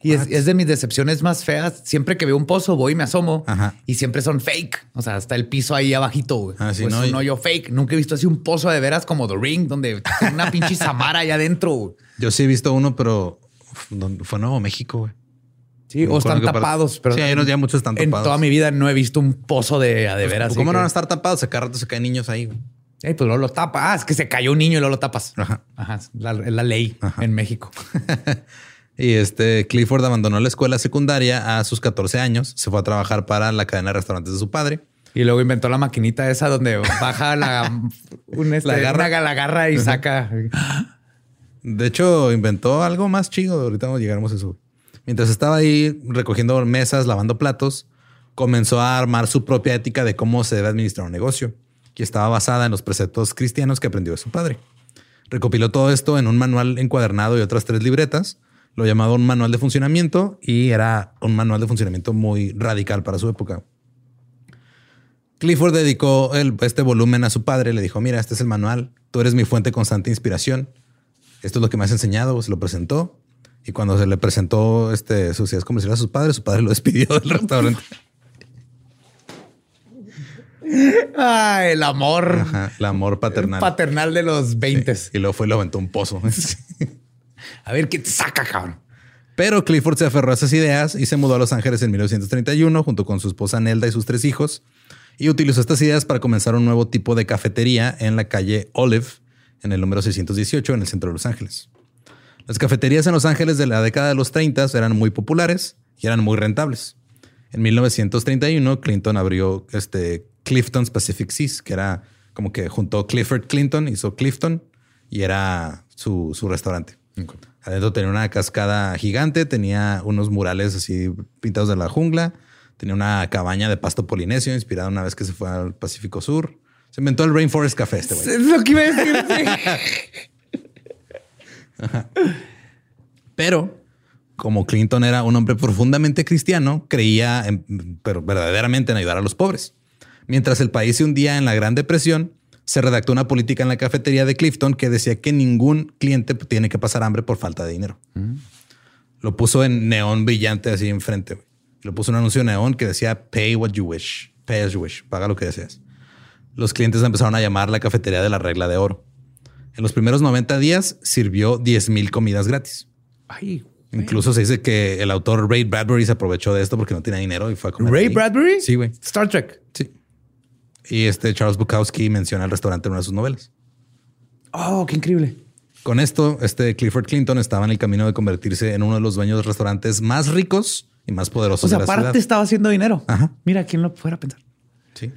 S2: Y es, de mis decepciones más feas. Siempre que veo un pozo, voy y me asomo. Y siempre son fake. O sea, está el piso ahí abajito. Ah, sí, pues no, un hoyo fake. Nunca he visto así un pozo de veras como The Ring, donde una pinche samara allá adentro.
S1: Yo sí he visto uno, pero fue Nuevo México, güey.
S2: Sí, o están tapados. Pero
S1: sí, hay unos ya muchos están tapados.
S2: En toda mi vida no he visto un pozo de, de veras.
S1: ¿Cómo no van a estar tapados? Acá rato se caen niños ahí.
S2: Ey, pues luego lo tapa. Ah, es que se cayó un niño y luego lo tapas.
S1: Ajá.
S2: Ajá. Es la, ley en México.
S1: Y este Clifford abandonó la escuela secundaria a sus 14 años. Se fue a trabajar para la cadena de restaurantes de su padre.
S2: Y luego inventó la maquinita esa donde baja la, un, este,
S1: La garra.
S2: la garra y saca.
S1: De hecho, inventó algo más chido. Ahorita llegaremos a eso. Mientras estaba ahí recogiendo mesas, lavando platos, comenzó a armar su propia ética de cómo se debe administrar un negocio, que estaba basada en los preceptos cristianos que aprendió de su padre. Recopiló todo esto en un manual encuadernado y otras tres libretas, lo llamaba un manual de funcionamiento y era un manual de funcionamiento muy radical para su época. Clifford dedicó este volumen a su padre, le dijo, mira, este es el manual, tú eres mi fuente constante de inspiración, esto es lo que me has enseñado, se lo presentó. Y cuando se le presentó este, sociedades comerciales a su padre, su padre lo despidió del restaurante.
S2: Ah, el amor
S1: Ajá, el amor paternal.
S2: paternal de los 20.
S1: Y luego fue y lo aventó un pozo.
S2: A ver qué te saca, cabrón.
S1: Pero Clifford se aferró a esas ideas y se mudó a Los Ángeles en 1931 junto con su esposa Nelda y sus tres hijos y utilizó estas ideas para comenzar un nuevo tipo de cafetería en la calle Olive, en el número 618 en el centro de Los Ángeles. Las cafeterías en Los Ángeles de la década de los 30 eran muy populares y eran muy rentables. En 1931 Clinton abrió este Clifton's Pacific Seas, que era como que juntó Clifford Clinton, hizo Clifton y era su, su restaurante. Adentro tenía una cascada gigante, tenía unos murales así pintados de la jungla, tenía una cabaña de pasto polinesio inspirada una vez que se fue al Pacífico Sur. Se inventó el Rainforest Café este güey.
S2: Es lo que iba a decir.
S1: Pero como Clinton era un hombre profundamente cristiano, creía en- pero verdaderamente en ayudar a los pobres. Mientras el país se hundía en la Gran Depresión, se redactó una política en la cafetería de Clifton que decía que ningún cliente tiene que pasar hambre por falta de dinero. Lo puso en neón brillante así enfrente. Lo puso un anuncio neón que decía pay what you wish, pay as you wish, paga lo que deseas. Los clientes empezaron a llamar la cafetería de la regla de oro. En los primeros 90 días sirvió 10 mil comidas gratis.
S2: Ay,
S1: Incluso se dice que el autor Ray Bradbury se aprovechó de esto porque no tenía dinero y fue a comer.
S2: Ray
S1: ahí.
S2: Bradbury.
S1: Sí, güey.
S2: Star Trek.
S1: Sí. Y este Charles Bukowski menciona el restaurante en una de sus novelas.
S2: Oh, qué increíble.
S1: Con esto, este Clifford Clinton estaba en el camino de convertirse en uno de los dueños de restaurantes más ricos y más poderosos
S2: O sea,
S1: de la
S2: aparte
S1: ciudad.
S2: estaba haciendo dinero.
S1: Ajá.
S2: Mira, quién lo fuera a pensar.
S1: Sí.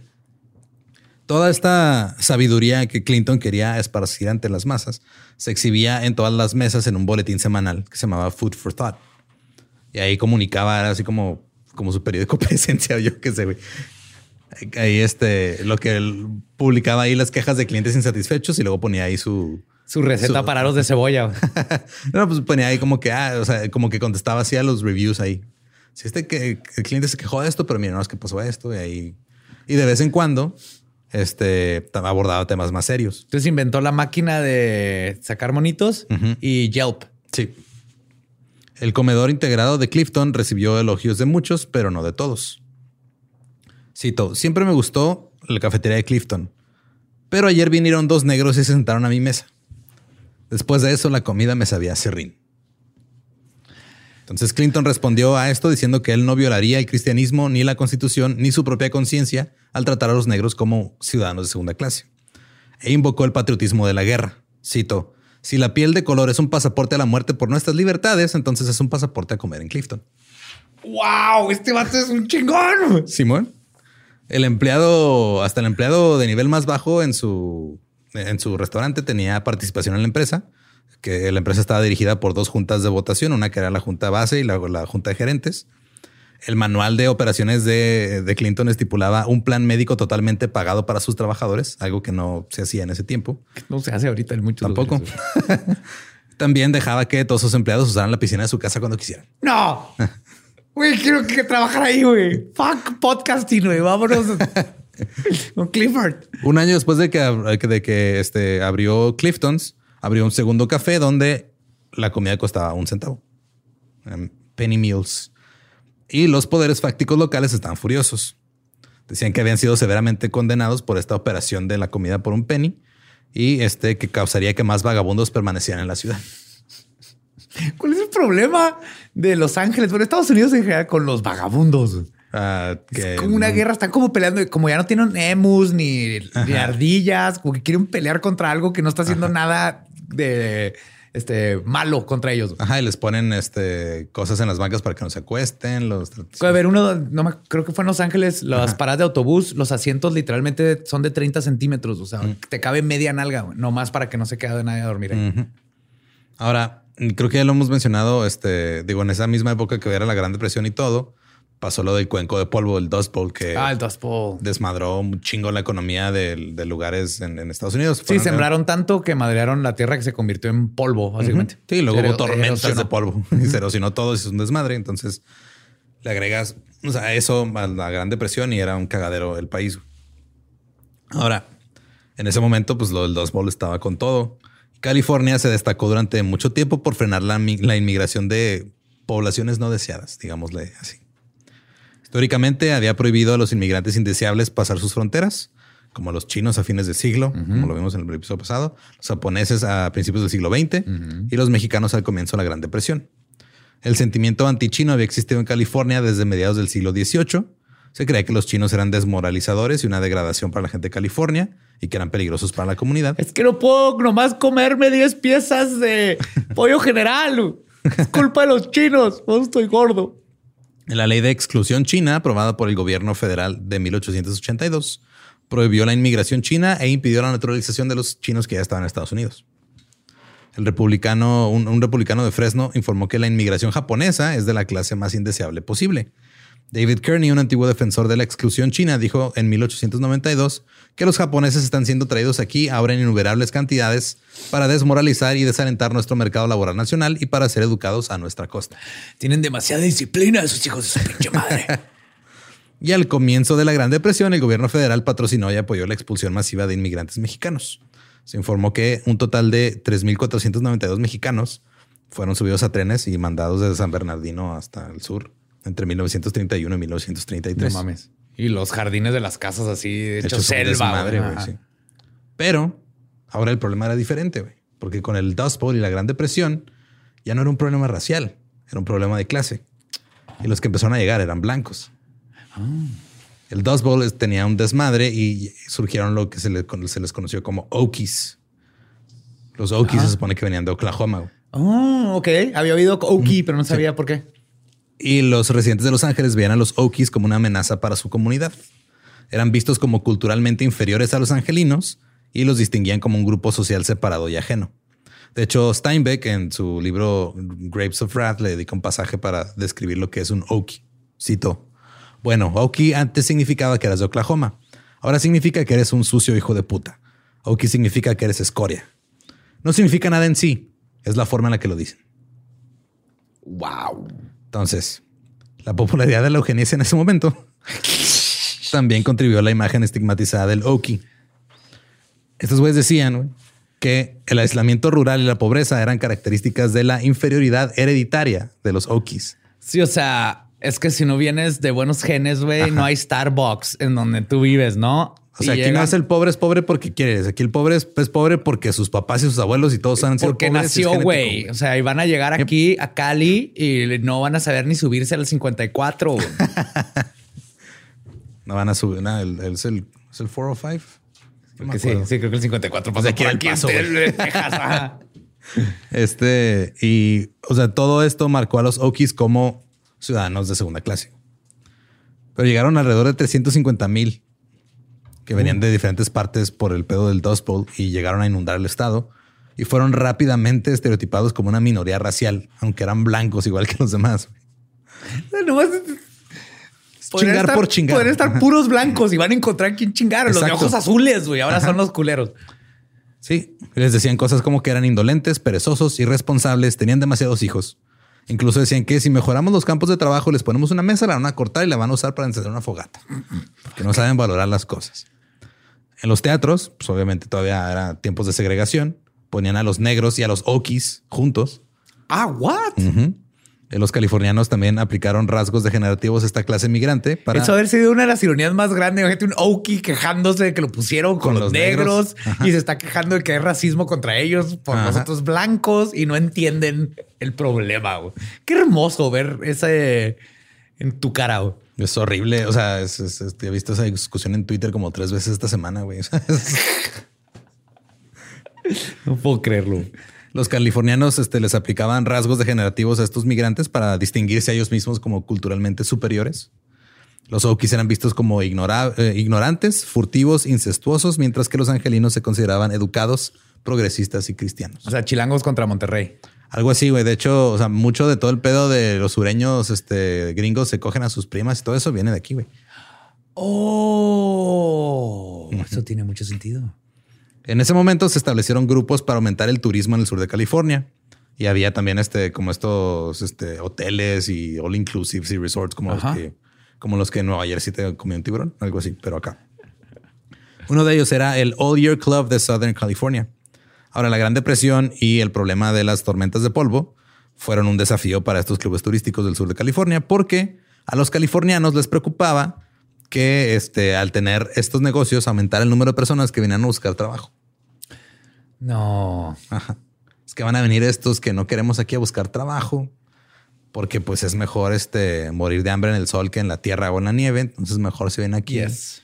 S1: Toda esta sabiduría que Clinton quería esparcir ante las masas se exhibía en todas las mesas en un boletín semanal que se llamaba Food for Thought. Y ahí comunicaba, era así como, como su periódico presencia yo qué sé, güey. Ahí este, lo que él publicaba ahí las quejas de clientes insatisfechos y luego ponía ahí su...
S2: Su receta
S1: Su-
S2: para aros de cebolla.
S1: no, pues ponía ahí como que, ah, o sea, como que contestaba así a los reviews ahí. Si este que el cliente se quejó de esto, pero mira, no es que pasó esto y ahí. Y de vez en cuando, este abordaba temas más serios.
S2: Entonces inventó la máquina de sacar monitos y Yelp.
S1: Sí. El comedor integrado de Clifton recibió elogios de muchos, pero no de todos. Cito, siempre me gustó la cafetería de Clifton, pero ayer vinieron dos negros y se sentaron a mi mesa. Después de eso, la comida me sabía a serrín. Entonces Clinton respondió a esto diciendo que él no violaría el cristianismo, ni la constitución, ni su propia conciencia al tratar a los negros como ciudadanos de segunda clase. E invocó el patriotismo de la guerra. Cito, si la piel de color es un pasaporte a la muerte por nuestras libertades, entonces es un pasaporte a comer en Clifton.
S2: ¡Wow! Este vato es un chingón.
S1: Simón. El empleado, hasta el empleado de nivel más bajo en su, en su restaurante tenía participación en la empresa, que la empresa estaba dirigida por dos juntas de votación, una que era la junta base y la, la junta de gerentes. El manual de operaciones de, de Clinton estipulaba un plan médico totalmente pagado para sus trabajadores, algo que no se hacía en ese tiempo.
S2: No se hace ahorita en muchos
S1: Tampoco. También dejaba que todos sus empleados usaran la piscina de su casa cuando quisieran.
S2: No. Güey, quiero que trabajar ahí, güey. Fuck podcasting, güey. Vámonos con Clifford.
S1: Un año después de que, de que este, abrió Clifton's, abrió un segundo café donde la comida costaba un centavo. Penny Meals. Y los poderes fácticos locales estaban furiosos. Decían que habían sido severamente condenados por esta operación de la comida por un penny y este que causaría que más vagabundos permanecieran en la ciudad.
S2: ¿Cuál es el problema de Los Ángeles? Bueno, Estados Unidos en general con los vagabundos.
S1: Ah, que-
S2: Es como una guerra, están como peleando, como ya no tienen emus ni, ardillas, como que quieren pelear contra algo que no está haciendo nada de este malo contra ellos.
S1: Ajá, y les ponen este cosas en las bancas para que no se acuesten. Los
S2: A ver, uno, no me, creo que fue en Los Ángeles, las paradas de autobús, los asientos literalmente son de 30 centímetros. O sea, te cabe media nalga, nomás para que no se quede nadie a dormir ahí.
S1: Ahora, creo que ya lo hemos mencionado, este, digo, en esa misma época que era la Gran Depresión y todo, pasó lo del cuenco de polvo, el Dust Bowl, que
S2: Ah, el Dust Bowl.
S1: desmadró un chingo la economía de, de lugares en, en Estados Unidos.
S2: Sí, sembraron tanto que madrearon la tierra que se convirtió en polvo, básicamente.
S1: Sí, luego hubo tormentas
S2: erosionó.
S1: de polvo y se erosionó todo y es un desmadre. Entonces le agregas o sea, eso a la Gran Depresión y era un cagadero el país. Ahora, en ese momento, pues lo del Dust Bowl estaba con todo. California se destacó durante mucho tiempo por frenar la, la inmigración de poblaciones no deseadas, digámosle así. Históricamente había prohibido a los inmigrantes indeseables pasar sus fronteras, como los chinos a fines del siglo, como lo vimos en el episodio pasado, los japoneses a principios del siglo XX y los mexicanos al comienzo de la Gran Depresión. El sentimiento antichino había existido en California desde mediados del siglo XVIII. Se creía que los chinos eran desmoralizadores y una degradación para la gente de California y que eran peligrosos para la comunidad.
S2: Es que no puedo nomás comerme 10 piezas de pollo general. Es culpa de los chinos. No estoy gordo.
S1: La ley de exclusión china, aprobada por el gobierno federal de 1882, prohibió la inmigración china e impidió la naturalización de los chinos que ya estaban en Estados Unidos. El republicano, un, un republicano de Fresno informó que la inmigración japonesa es de la clase más indeseable posible. David Kearney, un antiguo defensor de la exclusión china, dijo en 1892 que los japoneses están siendo traídos aquí ahora en innumerables cantidades para desmoralizar y desalentar nuestro mercado laboral nacional y para ser educados a nuestra costa.
S2: Tienen demasiada disciplina esos hijos de su pinche madre.
S1: Y al comienzo de la Gran Depresión, el gobierno federal patrocinó y apoyó la expulsión masiva de inmigrantes mexicanos. Se informó que un total de 3.492 mexicanos fueron subidos a trenes y mandados desde San Bernardino hasta el sur entre 1931 y 1933.
S2: No mames. Y los jardines de las casas así hechos selva. güey.
S1: sí. Pero ahora el problema era diferente, güey, porque con el Dust Bowl y la Gran Depresión ya no era un problema racial, era un problema de clase. Y los que empezaron a llegar eran blancos. El Dust Bowl tenía un desmadre y surgieron lo que se, le- se les conoció como Okies. Los Okies se supone que venían de Oklahoma. güey.
S2: Oh, ok. Había oído Oki, pero no sabía por qué.
S1: Y los residentes de Los Ángeles veían a los Okies como una amenaza para su comunidad. Eran vistos como culturalmente inferiores a los angelinos y los distinguían como un grupo social separado y ajeno. De hecho, Steinbeck en su libro Grapes of Wrath le dedica un pasaje para describir lo que es un Okie. Cito: Bueno, Okie antes significaba que eras de Oklahoma. Ahora significa que eres un sucio hijo de puta. Okie significa que eres escoria. No significa nada en sí, es la forma en la que lo dicen.
S2: Wow.
S1: Entonces, la popularidad de la eugenia en ese momento también contribuyó a la imagen estigmatizada del Okie. Estos güeyes decían que el aislamiento rural y la pobreza eran características de la inferioridad hereditaria de los Okies.
S2: Sí, o sea, es que si no vienes de buenos genes, güey, no hay Starbucks en donde tú vives, ¿no?
S1: O sea,
S2: Y
S1: aquí no
S2: llegan-
S1: es el pobre es pobre porque quiere. Aquí el pobre es, es pobre porque sus papás y sus abuelos y todos han sido
S2: Porque
S1: pobres, es
S2: nació, güey. O sea, y van a llegar aquí a Cali y no van a saber ni subirse al 54. güey.
S1: No van a subir nada. el- el- es, el, es el 405. No me
S2: Que sí, sí, creo que el 54 pasa por aquí
S1: Paso,
S2: Texas. ajá.
S1: Este, y, o sea, todo esto marcó a los Okies como ciudadanos de segunda clase. Pero llegaron alrededor de 350 mil que venían de diferentes partes por el pedo del Dust Bowl y llegaron a inundar el estado y fueron rápidamente estereotipados como una minoría racial, aunque eran blancos igual que los demás.
S2: Podrían
S1: chingar
S2: estar-
S1: por chingar.
S2: Podrían estar puros blancos y van a encontrar quién chingar. Los de ojos azules, güey. Ahora son los culeros.
S1: Sí, les decían cosas como que eran indolentes, perezosos, irresponsables, tenían demasiados hijos. Incluso decían que si mejoramos los campos de trabajo, les ponemos una mesa, la van a cortar y la van a usar para encender una fogata. Porque no saben valorar las cosas. En los teatros, pues obviamente todavía eran tiempos de segregación. Ponían a los negros y a los Okies juntos.
S2: Ah, what?
S1: Eh, Los californianos también aplicaron rasgos degenerativos a esta clase migrante para
S2: Eso haber sido una de las ironías más grandes. Imagínate un Oki quejándose de que lo pusieron con,
S1: Con
S2: los,
S1: los
S2: negros,
S1: negros.
S2: y se está quejando de que hay racismo contra ellos por
S1: Ajá.
S2: los otros blancos y no entienden el problema. güey. Qué hermoso ver ese en tu cara. güey.
S1: Es horrible. O sea, es, es- es- he visto esa discusión en Twitter como tres veces esta semana, güey.
S2: No puedo creerlo.
S1: Los californianos este, les aplicaban rasgos degenerativos a estos migrantes para distinguirse a ellos mismos como culturalmente superiores. Los Okies eran vistos como ignora- eh, ignorantes, furtivos, incestuosos, mientras que los angelinos se consideraban educados, progresistas y cristianos.
S2: O sea, chilangos contra Monterrey.
S1: Algo así, güey. De hecho, o sea, mucho de todo el pedo de los sureños este, gringos se cogen a sus primas y todo eso viene de aquí, güey.
S2: Oh, eso tiene mucho sentido.
S1: En ese momento se establecieron grupos para aumentar el turismo en el sur de California. Y había también este, como estos este, hoteles y all inclusives y resorts como los, que, como los que en Nueva Jersey te comió un tiburón, algo así, pero acá. Uno de ellos era el All Year Club de Southern California. Ahora, la Gran Depresión y el problema de las tormentas de polvo fueron un desafío para estos clubes turísticos del sur de California porque a los californianos les preocupaba que este, al tener estos negocios aumentar el número de personas que venían a buscar trabajo.
S2: No.
S1: Ajá. Es que van a venir estos que no queremos aquí a buscar trabajo porque pues es mejor este morir de hambre en el sol que en la tierra o en la nieve. Entonces mejor se ven aquí
S2: Yes.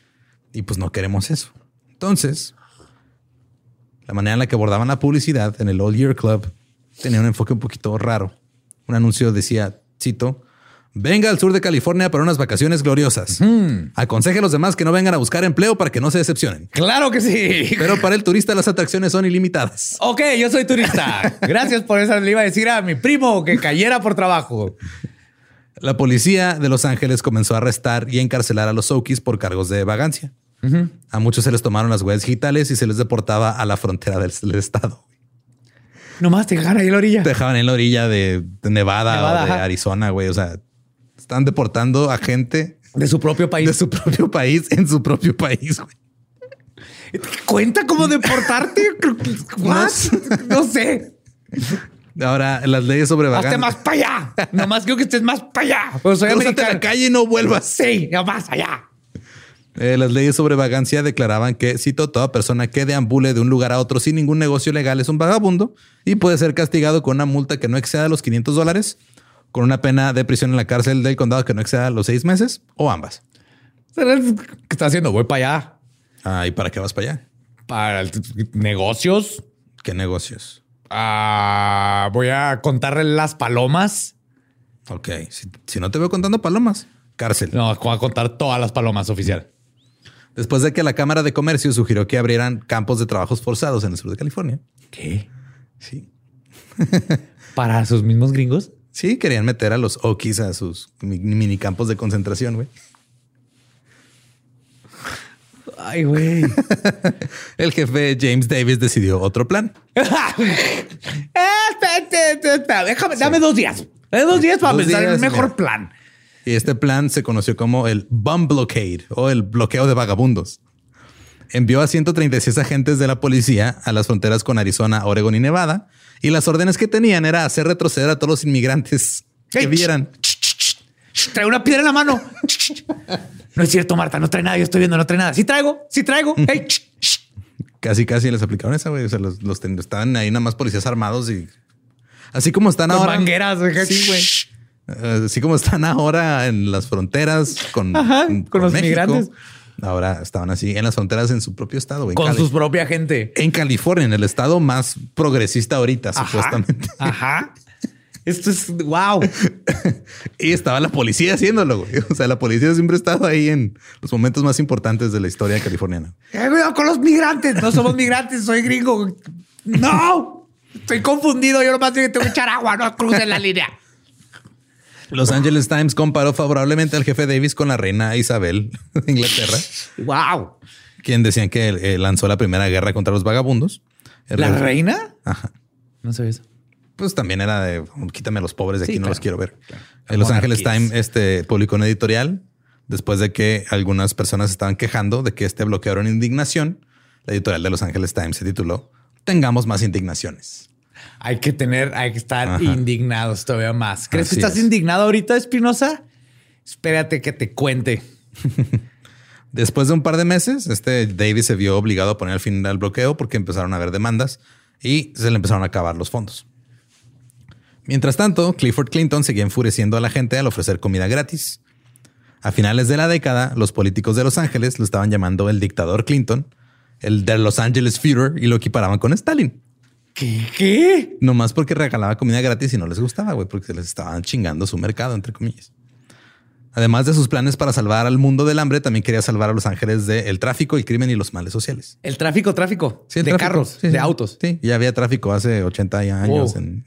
S1: y pues no queremos eso. Entonces, la manera en la que abordaban la publicidad en el All Year Club tenía un enfoque un poquito raro. Un anuncio decía, cito, venga al sur de California para unas vacaciones gloriosas. Aconseje a los demás que no vengan a buscar empleo para que no se decepcionen.
S2: Claro que sí.
S1: Pero para el turista las atracciones son ilimitadas.
S2: Ok, yo soy turista. Gracias por eso. Le iba a decir a mi primo que cayera por trabajo.
S1: La policía de Los Ángeles comenzó a arrestar y a encarcelar a los Okies por cargos de vagancia. A muchos se les tomaron las huellas digitales y se les deportaba a la frontera del, del estado.
S2: Nomás te dejan ahí en la orilla.
S1: Te dejaban en la orilla de, de Nevada,
S2: Nevada,
S1: o de
S2: ajá.
S1: Arizona, güey. O sea, están deportando a gente
S2: De su propio país.
S1: de su propio país en su propio país, güey.
S2: ¿Cuenta cómo deportarte? What? No sé.
S1: Ahora, las leyes sobre
S2: Hazte
S1: vagancia.
S2: más para allá. Nomás quiero que estés más para allá. Pues soy americano.
S1: la calle y no vuelvas.
S2: Sí, más allá.
S1: Eh, las leyes sobre vagancia declaraban que, cito, toda persona que deambule de un lugar a otro sin ningún negocio legal es un vagabundo y puede ser castigado con una multa que no exceda los 500 dólares, con una pena de prisión en la cárcel del condado que no exceda los seis meses o ambas.
S2: ¿Qué está haciendo? Voy para allá.
S1: Ah, ¿y para qué vas para allá?
S2: Para negocios.
S1: ¿Qué negocios?
S2: Ah, voy a contarle las palomas.
S1: Ok, si, si no te veo contando palomas, cárcel.
S2: No, voy a contar todas las palomas oficial.
S1: Después de que la Cámara de Comercio sugirió que abrieran campos de trabajos forzados en el sur de California.
S2: ¿Qué?
S1: Sí.
S2: ¿Para sus mismos gringos?
S1: Sí, querían meter a los Okies a sus mi- mini campos de concentración, güey.
S2: Ay, güey.
S1: El jefe James Davis decidió otro plan.
S2: Déjame, dame dos días. Dame dos días para
S1: Dos
S2: pensar en el mejor
S1: mira.
S2: plan.
S1: Y este plan se conoció como el Bum Blockade o el bloqueo de vagabundos. Envió a 136 agentes de la policía a las fronteras con Arizona, Oregon y Nevada. Y las órdenes que tenían era hacer retroceder a todos los inmigrantes que vieran.
S2: Trae una piedra en la mano. No es cierto, Marta. No trae nada. Yo estoy viendo. No trae nada. Sí traigo. Sí traigo. Hey,
S1: Casi, casi les aplicaron esa, güey. O sea, los, los estaban ahí nada más policías armados y así como están
S2: con
S1: ahora.
S2: mangueras.
S1: Sí, güey. Eh, Así como están ahora en las fronteras con,
S2: Ajá, con los
S1: México,
S2: migrantes.
S1: Ahora estaban así en las fronteras en su propio estado. güey.
S2: Con
S1: Cali-
S2: sus propia gente.
S1: En California, en el estado más progresista ahorita, supuestamente.
S2: Ajá. Esto es wow.
S1: Y estaba la policía haciéndolo, güey. O sea, la policía siempre ha estado ahí en los momentos más importantes de la historia californiana.
S2: Eh, cuidado con los migrantes. No somos migrantes. Soy gringo. No. Estoy confundido. Yo nomás digo que tengo que echar agua. No crucen la línea.
S1: Los Angeles Times comparó favorablemente al jefe Davis con la reina Isabel de Inglaterra,
S2: Wow.
S1: quien decían que eh, lanzó la primera guerra contra los vagabundos.
S2: ¿La reina?
S1: Ajá.
S2: No sé eso.
S1: Pues también era de quítame a los pobres de
S2: Sí,
S1: aquí, no los quiero ver.
S2: Claro.
S1: Los Angeles. Times este, publicó un editorial después de que algunas personas estaban quejando de que este bloqueo era una indignación. La editorial de Los Angeles Times se tituló Tengamos más indignaciones.
S2: Hay que tener, hay que estar
S1: Ajá.
S2: indignados todavía más. ¿Crees
S1: Así
S2: que estás
S1: es.
S2: indignado ahorita, Espinosa? Espérate que te cuente.
S1: Después de un par de meses, este Davis se vio obligado a poner al fin al bloqueo porque empezaron a haber demandas y se le empezaron a acabar los fondos. Mientras tanto, Clifford Clinton seguía enfureciendo a la gente al ofrecer comida gratis. A finales de la década, los políticos de Los Ángeles lo estaban llamando el dictador Clinton, el de Los Angeles Führer, y lo equiparaban con Stalin.
S2: ¿Qué? ¿Qué?
S1: Nomás porque regalaba comida gratis y no les gustaba, güey, porque se les estaban chingando su mercado, entre comillas. Además de sus planes para salvar al mundo del hambre, también quería salvar a Los Ángeles del tráfico, el crimen y los males sociales.
S2: El tráfico, tráfico.
S1: Sí, el
S2: de
S1: tráfico.
S2: carros,
S1: Sí,
S2: de
S1: sí.
S2: autos.
S1: Sí, ya había tráfico hace 80 años.
S2: Wow.
S1: En,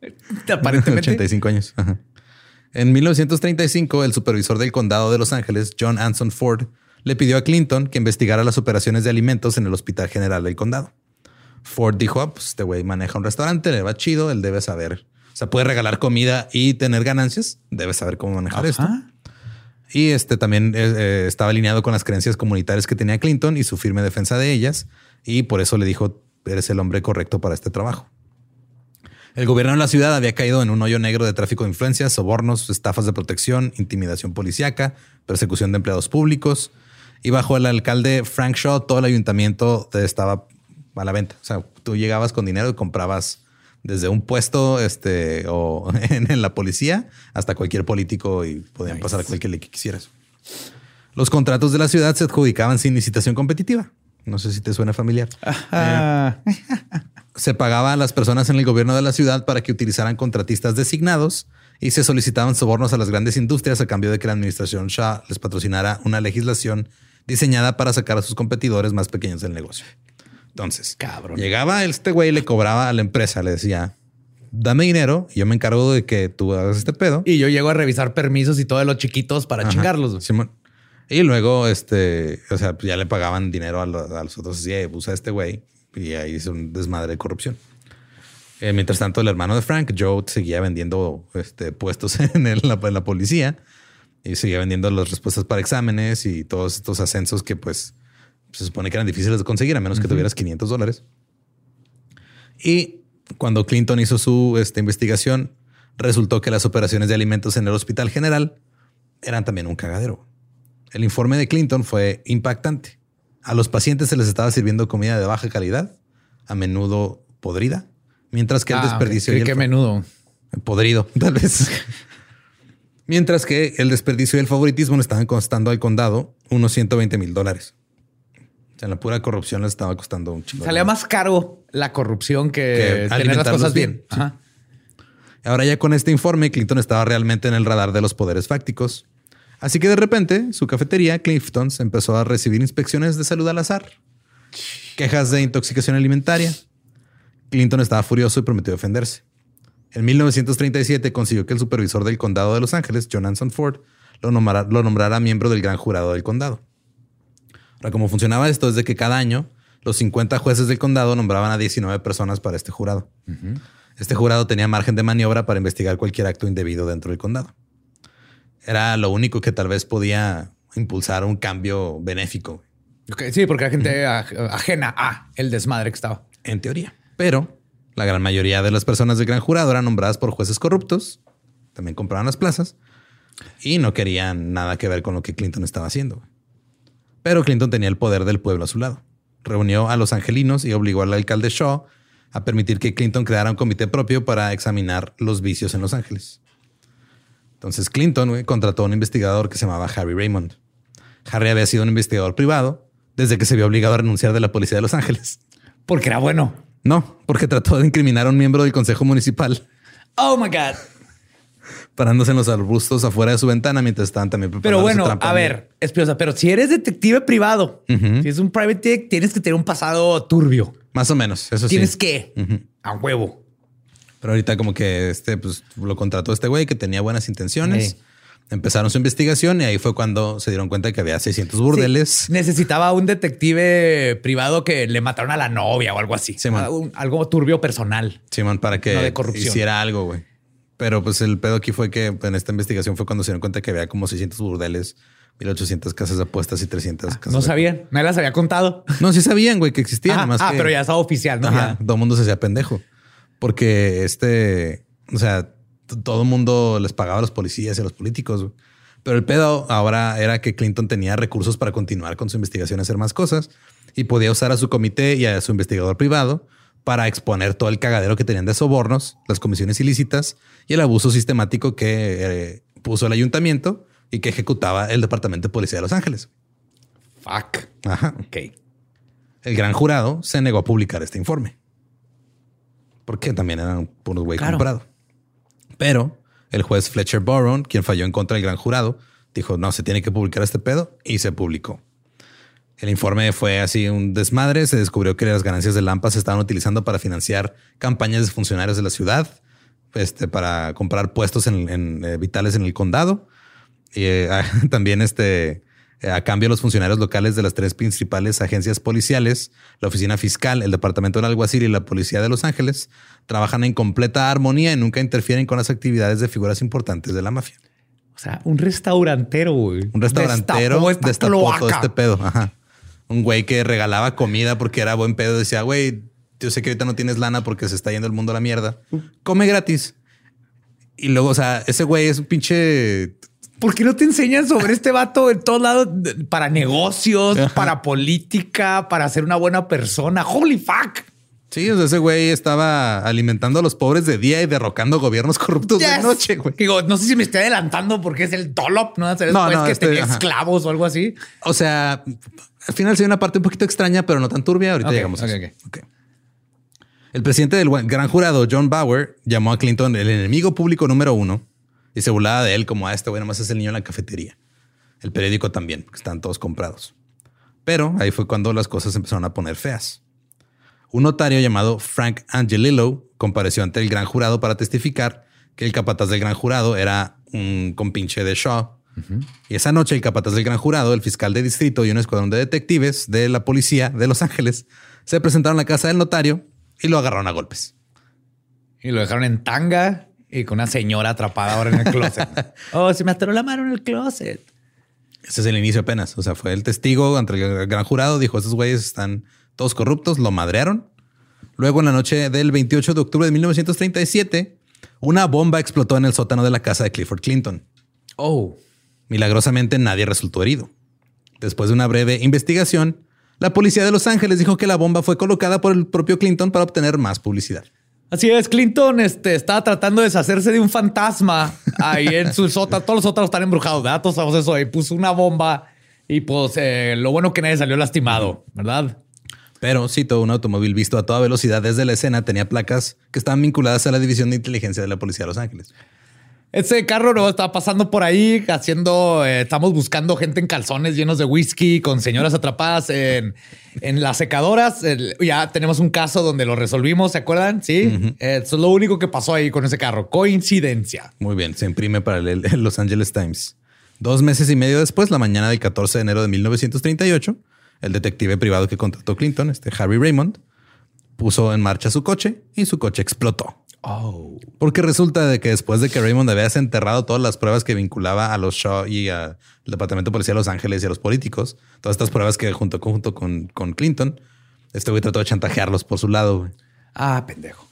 S2: Aparentemente.
S1: 85 años. Ajá. En 1935, el supervisor del condado de Los Ángeles, John Anson Ford, le pidió a Clinton que investigara las operaciones de alimentos en el Hospital General del Condado. Ford dijo, ah, pues este güey maneja un restaurante, le va chido, él debe saber. O sea, puede regalar comida y tener ganancias, debe saber cómo manejar esto.
S2: Ajá.
S1: Y este también eh, eh, estaba alineado con las creencias comunitarias que tenía Clinton y su firme defensa de ellas. Y por eso le dijo, eres el hombre correcto para este trabajo. El gobierno de la ciudad había caído en un hoyo negro de tráfico de influencias, sobornos, estafas de protección, intimidación policíaca, persecución de empleados públicos. Y bajo el alcalde Frank Shaw, todo el ayuntamiento estaba a la venta. O sea, tú llegabas con dinero y comprabas desde un puesto este, o en, en la policía hasta cualquier político y podían pasar a cualquier ley que quisieras. Los contratos de la ciudad se adjudicaban sin licitación competitiva. No sé si te suena familiar.
S2: Ah,
S1: Se pagaba a las personas en el gobierno de la ciudad para que utilizaran contratistas designados y se solicitaban sobornos a las grandes industrias a cambio de que la administración Shah les patrocinara una legislación diseñada para sacar a sus competidores más pequeños del negocio. Entonces,
S2: Cabrón.
S1: llegaba este güey y le cobraba a la empresa, le decía, dame dinero y yo me encargo de que tú hagas este pedo.
S2: Y yo llego a revisar permisos y todo de los chiquitos para
S1: Ajá,
S2: chingarlos.
S1: Simón. Y luego, este, o sea, pues ya le pagaban dinero a, lo- a los otros. Así, "Eh, usa este güey. Y ahí hizo un desmadre de corrupción. Eh, mientras tanto, el hermano de Frank, Joe, seguía vendiendo este, puestos en, el- la, en la policía y seguía vendiendo las respuestas para exámenes y todos estos ascensos que, pues, se supone que eran difíciles de conseguir a menos que tuvieras 500 dólares. Y cuando Clinton hizo su este, investigación, resultó que las operaciones de alimentos en el Hospital General eran también un cagadero. El informe de Clinton fue impactante. A los pacientes se les estaba sirviendo comida de baja calidad, a menudo podrida, mientras que el
S2: Ah,
S1: desperdicio y el
S2: menudo.
S1: podrido, tal vez. mientras que el desperdicio y el favoritismo le estaban costando al condado unos 120 mil dólares. O sea, la pura corrupción les estaba costando un chingo.
S2: Salía más caro la corrupción que,
S1: Que
S2: tener las cosas
S1: bien.
S2: bien.
S1: Sí.
S2: Ajá.
S1: Ahora ya con este informe, Clinton estaba realmente en el radar de los poderes fácticos. Así que de repente, su cafetería, Clifton's, empezó a recibir inspecciones de salud al azar, quejas de intoxicación alimentaria. Clinton estaba furioso y prometió defenderse. En 1937 consiguió que el supervisor del condado de Los Ángeles, John Anson Ford, lo nombrara, lo nombrara miembro del gran jurado del condado. Ahora, cómo funcionaba esto es de que cada año los 50 jueces del condado nombraban a 19 personas para este jurado. Este jurado tenía margen de maniobra para investigar cualquier acto indebido dentro del condado. Era lo único que tal vez podía impulsar un cambio benéfico,
S2: Sí, porque la gente aj- ajena a el desmadre que estaba.
S1: en teoría. Pero la gran mayoría de las personas del gran jurado eran nombradas por jueces corruptos, también compraban las plazas y no querían nada que ver con lo que Clinton estaba haciendo. Pero Clinton tenía el poder del pueblo a su lado. Reunió a los angelinos y obligó al alcalde Shaw a permitir que Clinton creara un comité propio para examinar los vicios en Los Ángeles. Entonces Clinton contrató a un investigador que se llamaba Harry Raymond. Harry había sido un investigador privado desde que se vio obligado a renunciar de la policía de Los Ángeles.
S2: Porque era bueno.
S1: No, porque trató de incriminar a un miembro del consejo municipal
S2: Oh my God.
S1: Parándose en los arbustos afuera de su ventana mientras estaban también preparando
S2: Pero bueno, a ver, Espiosa, pero si eres detective privado, si es un private dick, tienes que tener un pasado turbio.
S1: Más o menos, eso
S2: Tienes
S1: sí.
S2: que
S1: Ujú.
S2: a huevo.
S1: Pero ahorita como que este, pues lo contrató este güey que tenía buenas intenciones.
S2: Sí.
S1: Empezaron su investigación y ahí fue cuando se dieron cuenta que había 600 burdeles.
S2: Sí, necesitaba un detective privado que le mataron a la novia o algo así.
S1: Sí, man.
S2: Un- algo turbio personal.
S1: Simón, para que
S2: No de corrupción.
S1: hiciera algo, güey. Pero pues el pedo aquí fue que en esta investigación fue cuando se dieron cuenta que había como 600 burdeles, 1800 casas de apuestas y 300 casas
S2: No sabían, nadie las había contado.
S1: No, sí sabían, güey, que existían.
S2: Ah,
S1: nomás
S2: ah,
S1: que-
S2: pero ya estaba oficial, ¿no?
S1: Ajá,
S2: Ya.
S1: todo el mundo se hacía pendejo. Porque este, o sea, todo el mundo les pagaba a los policías y a los políticos. Pero el pedo ahora era que Clinton tenía recursos para continuar con su investigación y hacer más cosas y podía usar a su comité y a su investigador privado para exponer todo el cagadero que tenían de sobornos, las comisiones ilícitas y el abuso sistemático que eh, puso el ayuntamiento y que ejecutaba el Departamento de Policía de Los Ángeles.
S2: Fuck.
S1: Ajá.
S2: Ok.
S1: El gran jurado se negó a publicar este informe. Porque también eran puros güey
S2: Claro.
S1: comprado. Pero el juez Fletcher Boron, quien falló en contra del gran jurado, dijo, no, se tiene que publicar este pedo y se publicó. El informe fue así un desmadre. Se descubrió que las ganancias de Lampa se estaban utilizando para financiar campañas de funcionarios de la ciudad, este, para comprar puestos en, en, eh, vitales en el condado. Y eh, también este, eh, a cambio los funcionarios locales de las tres principales agencias policiales, la oficina fiscal, el departamento del alguacil y la policía de Los Ángeles, trabajan en completa armonía y nunca interfieren con las actividades de figuras importantes de la mafia.
S2: O sea, un restaurantero, güey.
S1: Un restaurantero
S2: Destapó esta
S1: destapó todo este pedo. Ajá. Un güey que regalaba comida porque era buen pedo. Decía, güey, yo sé que ahorita no tienes lana porque se está yendo el mundo a la mierda. Come gratis. Y luego, o sea, ese güey es un pinche
S2: ¿Por qué no te enseñan sobre este vato en todos lados para negocios, para política, para ser una buena persona? Holy fuck.
S1: Sí, o sea, ese güey estaba alimentando a los pobres de día y derrocando gobiernos corruptos de noche, güey.
S2: Digo, no sé si me estoy adelantando porque es el Dolop, ¿no? O sea,
S1: No,
S2: después
S1: no,
S2: que
S1: este,
S2: tenía
S1: ajá.
S2: esclavos o algo así.
S1: O sea, al final sí hay una parte un poquito extraña, pero no tan turbia. Ahorita
S2: Ok,
S1: llegamos a
S2: ok,
S1: eso. Ok. El presidente del gran jurado, John Bauer, llamó a Clinton el enemigo público número uno y se burlaba de él como a este güey nomás es el niño en la cafetería. El periódico también, porque están todos comprados. Pero ahí fue cuando las cosas empezaron a poner feas. Un notario llamado Frank Angelillo compareció ante el gran jurado para testificar que el capataz del gran jurado era un compinche de Shaw. Y esa noche el capataz del gran jurado, el fiscal de distrito y un escuadrón de detectives de la policía de Los Ángeles se presentaron a la casa del notario y lo agarraron a golpes.
S2: Y lo dejaron en tanga y con una señora atrapada ahora en el closet. oh, se me atoró la mano en el closet.
S1: Ese es el inicio apenas. O sea, fue el testigo ante el gran jurado. Dijo, estos güeyes están todos corruptos. Lo madrearon. Luego, en la noche del 28 de octubre de 1937, una bomba explotó en el sótano de la casa de Clifford Clinton.
S2: Oh,
S1: Milagrosamente, nadie resultó herido. Después de una breve investigación, la policía de Los Ángeles dijo que la bomba fue colocada por el propio Clinton para obtener más publicidad.
S2: Así es, Clinton este, estaba tratando de deshacerse de un fantasma ahí en su sótano. Todos los sótanos están embrujados, ¿verdad? Todos sabemos eso. Y puso una bomba y pues eh, lo bueno que nadie salió lastimado, ¿verdad?
S1: Pero cito, un automóvil visto a toda velocidad desde la escena tenía placas que estaban vinculadas a la división de inteligencia de la policía de Los Ángeles.
S2: Ese carro no estaba pasando por ahí haciendo, eh, estamos buscando gente en calzones llenos de whisky con señoras atrapadas en, en las secadoras. El- ya tenemos un caso donde lo resolvimos, ¿se acuerdan? Sí. Eh, Eso es lo único que pasó ahí con ese carro. Coincidencia.
S1: Muy bien, se imprime para el, el Los Angeles Times. Dos meses y medio después, la mañana del 14 de enero de 1938, el detective privado que contrató Clinton, este Harry Raymond, puso en marcha su coche y su coche explotó.
S2: Oh.
S1: Porque resulta de que después de que Raymond había desenterrado todas las pruebas que vinculaba a los Shaw y al Departamento de Policía de Los Ángeles y a los políticos, todas estas pruebas que junto, junto con, con Clinton, este güey trató de chantajearlos por su lado. güey.
S2: Ah, pendejo.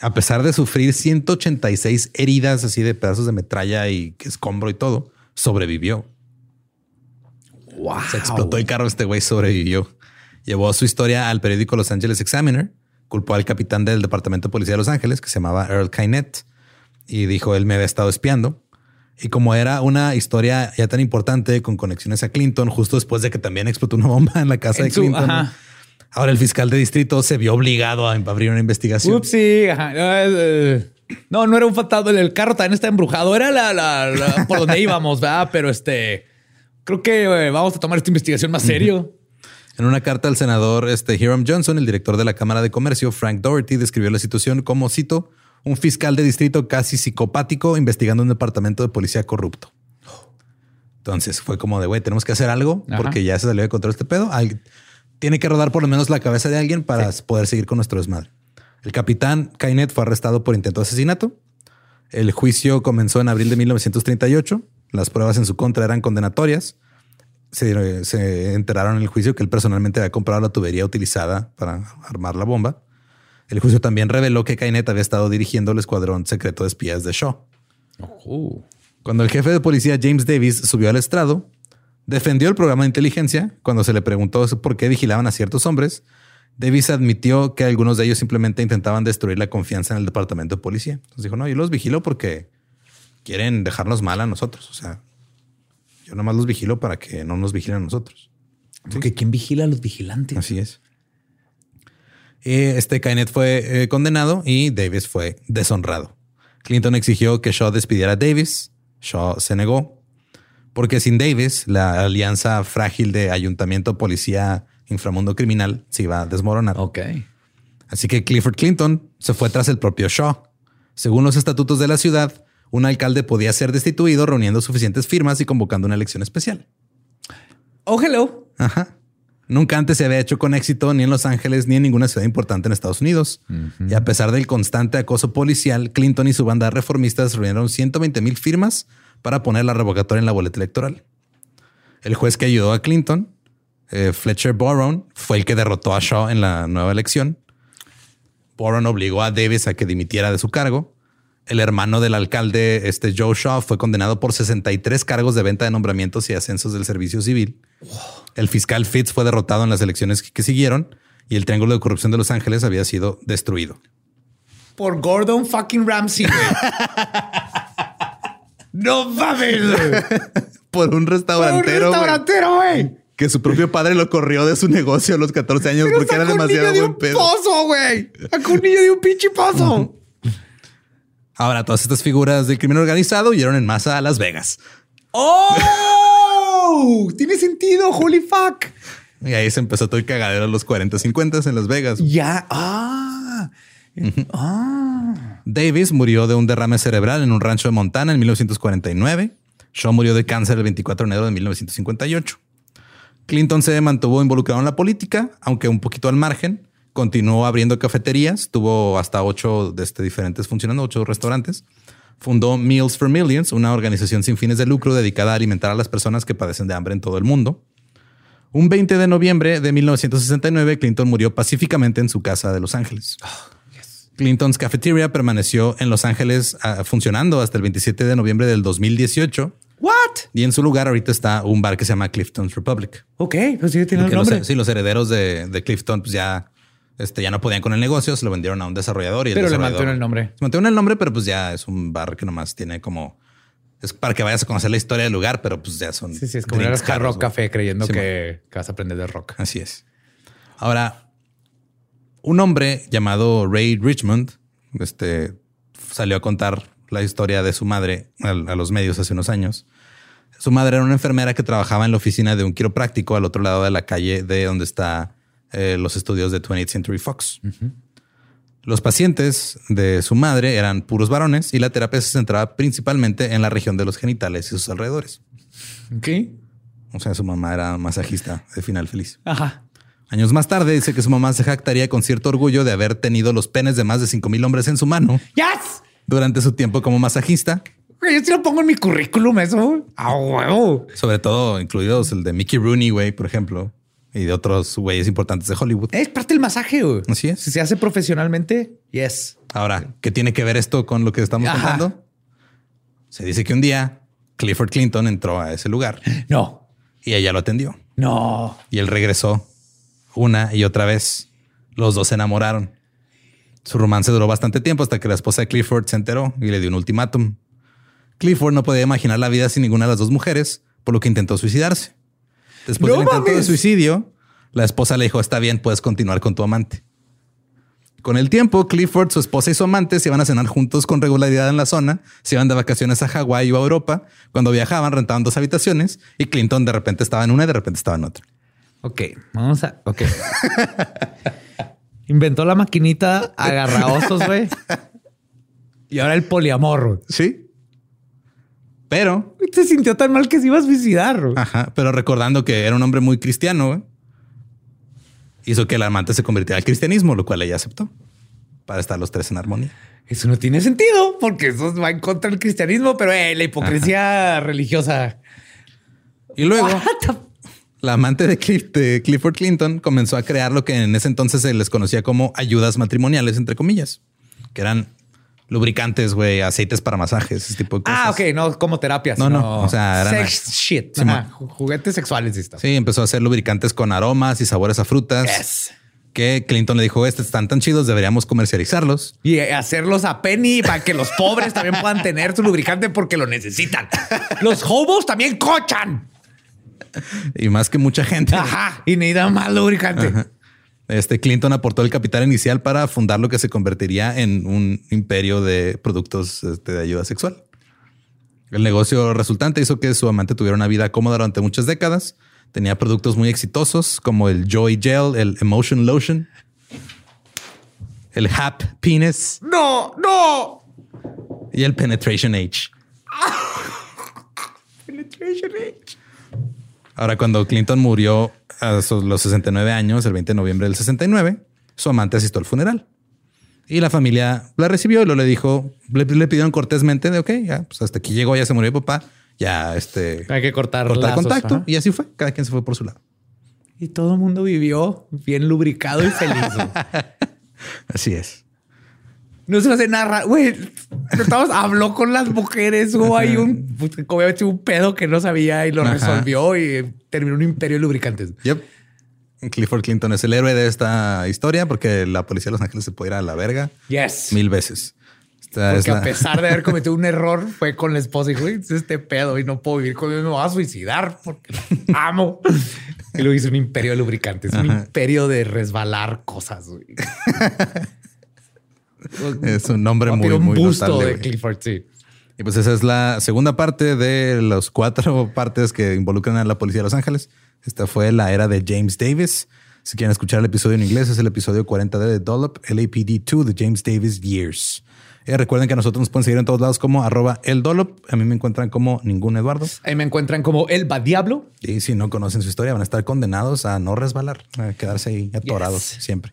S1: A pesar de sufrir 186 heridas así de pedazos de metralla y escombro y todo, sobrevivió.
S2: Wow.
S1: Se explotó el carro, este güey sobrevivió. Llevó su historia al periódico Los Angeles Examiner, culpó al capitán del Departamento de Policía de Los Ángeles, que se llamaba Earl Kynette, y dijo él me había estado espiando. Y como era una historia ya tan importante con conexiones a Clinton, justo después de que también explotó una bomba en la casa
S2: En
S1: de Clinton, ahora el fiscal de distrito se vio obligado a abrir una investigación.
S2: Upsi. eh, No, no era un fantasma. El carro también está embrujado. Era la, la- la- por donde íbamos, ¿verdad? Pero este, creo que eh, vamos a tomar esta investigación más serio.
S1: En una carta al senador este, Hiram Johnson, el director de la Cámara de Comercio, Frank Doherty, describió la situación como, cito, un fiscal de distrito casi psicopático investigando un departamento de policía corrupto. Entonces fue como de, güey, tenemos que hacer algo
S2: Ajá.
S1: porque ya se salió de control este pedo. Al- tiene que rodar por lo menos la cabeza de alguien para poder seguir con nuestro desmadre. El capitán Kynette fue arrestado por intento de asesinato. El juicio comenzó en abril de 1938. Las pruebas en su contra eran condenatorias se, se enteraron en el juicio que él personalmente había comprado la tubería utilizada para armar la bomba. El juicio también reveló que Kynette había estado dirigiendo el escuadrón secreto de espías de Shaw. Cuando el jefe de policía James Davis subió al estrado, defendió el programa de inteligencia cuando se le preguntó por qué vigilaban a ciertos hombres. Davis admitió que algunos de ellos simplemente intentaban destruir la confianza en el departamento de policía. Entonces dijo, no, yo los vigilo porque quieren dejarnos mal a nosotros. O sea, yo nomás los vigilo para que no nos vigilen a nosotros.
S2: Porque ¿quién vigila a los vigilantes?
S1: Así es. Eh, Este Kainet fue eh, condenado y Davis fue deshonrado. Clinton exigió que Shaw despidiera a Davis. Shaw se negó. Porque sin Davis, la alianza frágil de ayuntamiento, policía, inframundo criminal se iba a desmoronar.
S2: Ok.
S1: Así que Clifford Clinton se fue tras el propio Shaw. Según los estatutos de la ciudad, un alcalde podía ser destituido reuniendo suficientes firmas y convocando una elección especial.
S2: Oh, hello.
S1: Ajá. Nunca antes se había hecho con éxito ni en Los Ángeles ni en ninguna ciudad importante en Estados Unidos. Y a pesar del constante acoso policial, Clinton y su banda de reformistas reunieron 120 mil firmas para poner la revocatoria en la boleta electoral. El juez que ayudó a Clinton, eh, Fletcher Boron, fue el que derrotó a Shaw en la nueva elección. Boron obligó a Davis a que dimitiera de su cargo. El hermano del alcalde, este Joe Shaw, fue condenado por 63 cargos de venta de nombramientos y ascensos del servicio civil. El fiscal Fitz fue derrotado en las elecciones que, siguieron y el triángulo de corrupción de Los Ángeles había sido destruido.
S2: Por Gordon fucking Ramsay, güey. no mames.
S1: Por un
S2: Por un
S1: restaurantero, güey,
S2: restaurantero,
S1: que su propio padre lo corrió de su negocio a los 14 años
S2: Pero
S1: porque era
S2: un
S1: demasiado
S2: niño de
S1: buen
S2: un
S1: pedo.
S2: pozo, güey. Sacó un niño de un pinche pozo.
S1: Ahora, todas estas figuras del crimen organizado huyeron en masa a Las Vegas.
S2: ¡Oh! Tiene sentido, holy fuck.
S1: Y ahí se empezó todo el cagadero a los 40, 50 en Las Vegas.
S2: Ya. Ah. Ah.
S1: Davis murió de un derrame cerebral en un rancho de Montana en 1949. Shaw murió de cáncer el 24 de enero de 1958. Clinton se mantuvo involucrado en la política, aunque un poquito al margen. Continuó abriendo cafeterías, tuvo hasta ocho de este, diferentes funcionando, ocho restaurantes. Fundó Meals for Millions, una organización sin fines de lucro dedicada a alimentar a las personas que padecen de hambre en todo el mundo. Un 20 de noviembre de 1969, Clinton murió pacíficamente en su casa de Los Ángeles. Clinton's Cafeteria permaneció en Los Ángeles ah, funcionando hasta el 27 de noviembre del 2018
S2: What?
S1: y en su lugar ahorita está un bar que se llama Clifton's Republic.
S2: Ok, pues sí tiene el
S1: los,
S2: nombre.
S1: sí, los herederos de, de Clifton pues ya, este, ya no podían con el negocio, se lo vendieron a un desarrollador y el
S2: Pero le mantuvieron el nombre.
S1: Se mantiene el nombre, pero pues ya es un bar que nomás tiene como es para que vayas a conocer la historia del lugar, pero pues ya son.
S2: Sí, sí, es como ir
S1: caros,
S2: Rock. Café creyendo
S1: Sí,
S2: que, que vas a aprender de rock.
S1: Así es. Ahora, un hombre llamado Ray Richmond este, salió a contar la historia de su madre a, a los medios hace unos años. Su madre era una enfermera que trabajaba en la oficina de un quiropráctico al otro lado de la calle de donde está eh, los estudios de 20th Century Fox. Los pacientes de su madre eran puros varones y la terapia se centraba principalmente en la región de los genitales y sus alrededores.
S2: Ok.
S1: O sea, su mamá era masajista de final feliz.
S2: Ajá.
S1: Años más tarde dice que su mamá se jactaría con cierto orgullo de haber tenido los penes de más de 5 mil hombres en su mano
S2: ¡Yes!
S1: durante su tiempo como masajista,
S2: Yo sí lo pongo en mi currículum eso. A huevo.
S1: sobre todo incluidos el de Mickey Rooney, güey, por ejemplo, y de otros güeyes importantes de Hollywood.
S2: Es parte del masaje, güey.
S1: Así es.
S2: Si se hace profesionalmente, yes.
S1: Ahora, ¿qué tiene que ver esto con lo que estamos
S2: Ajá.
S1: contando? Se dice que un día Clifford Clinton entró a ese lugar
S2: No,
S1: y ella lo atendió
S2: no.
S1: y él regresó una y otra vez. Los dos se enamoraron. Su romance duró bastante tiempo hasta que la esposa de Clifford se enteró y le dio un ultimátum. Clifford no podía imaginar la vida sin ninguna de las dos mujeres, por lo que intentó suicidarse. Después
S2: ¡No
S1: del intento de suicidio, la esposa le dijo, está bien, puedes continuar con tu amante. Con el tiempo, Clifford, su esposa y su amante se iban a cenar juntos con regularidad en la zona, se iban de vacaciones a Hawái o a Europa. Cuando viajaban, rentaban dos habitaciones y Clinton de repente estaba en una y de repente estaba en otra.
S2: Ok, vamos a. Ok. Inventó la maquinita agarraosos, güey. Y ahora el poliamor.
S1: Sí. Pero,
S2: Se sintió tan mal que se iba a suicidar. güey.
S1: ajá, pero recordando que era un hombre muy cristiano, güey, hizo que el amante se convirtiera al cristianismo, lo cual ella aceptó para estar los tres en armonía.
S2: Eso no tiene sentido porque eso va en contra del cristianismo, pero eh, la hipocresía religiosa.
S1: Y luego,
S2: What
S1: la amante de, Cliff- de Clifford Clinton comenzó a crear lo que en ese entonces se les conocía como ayudas matrimoniales, entre comillas, que eran lubricantes, güey, aceites para masajes, ese tipo de cosas.
S2: Ah, ok, no como terapias.
S1: No, no, o sea,
S2: sex shit. Ajá, juguetes sexuales y esto.
S1: Sí, empezó a hacer lubricantes con aromas y sabores a frutas.
S2: Yes.
S1: que Clinton le dijo, estos están tan chidos, deberíamos comercializarlos.
S2: Y hacerlos a penny para que los pobres también puedan tener su lubricante porque lo necesitan. Los hobos también cochan.
S1: Y más que mucha gente.
S2: Ajá. Y necesitan más lubricante.
S1: Este Clinton aportó el capital inicial para fundar lo que se convertiría en un imperio de productos este, de ayuda sexual. El negocio resultante hizo que su amante tuviera una vida cómoda durante muchas décadas. Tenía productos muy exitosos como el Joy Gel, el Emotion Lotion, el Hap Penis
S2: No, no.
S1: y el Penetration H.
S2: Penetration H.
S1: Ahora, cuando Clinton murió a los 69 años, el 20 de noviembre del 69, su amante asistió al funeral. Y la familia la recibió y lo le dijo, le, le pidieron cortésmente de, ok, ya, pues hasta aquí llegó, ya se murió mi papá, ya este...
S2: Hay que cortar,
S1: cortar
S2: lazos,
S1: contacto.
S2: ajá.
S1: Y así fue, cada quien se fue por su lado.
S2: Y todo el mundo vivió bien lubricado y feliz.
S1: Así es.
S2: No se hace nada. Güey, estamos, habló con las mujeres. Hubo ahí un, pues, obviamente un pedo que no sabía y lo
S1: Ajá.
S2: resolvió y terminó un imperio de lubricantes.
S1: Yep. Clifford Clinton es el héroe de esta historia porque la policía de Los Ángeles se puede ir a la verga
S2: Yes.
S1: mil veces. Esta
S2: Porque
S1: la-
S2: a pesar de haber cometido un error, fue con la esposa y dijo, "Güey, es este pedo y no puedo vivir con él, me voy a suicidar porque la amo. Y lo hizo un imperio de lubricantes, un imperio de resbalar cosas. güey.
S1: es un nombre muy,
S2: un
S1: muy
S2: busto
S1: notable,
S2: de. Clifford, sí.
S1: Y pues esa es la segunda parte de los cuatro partes que involucran a la policía de Los Ángeles. Esta fue la era de James Davis. Si quieren escuchar el episodio en inglés, es el episodio 40 de Dollop, LAPD2 de James Davis Years. Eh, recuerden que a nosotros nos pueden seguir en todos lados como arroba el Dollop. A mí me encuentran como ningún Eduardo.
S2: Ahí me encuentran como el Diablo.
S1: Y si no conocen su historia, van a estar condenados a no resbalar, a quedarse ahí atorados
S2: Yes.
S1: siempre,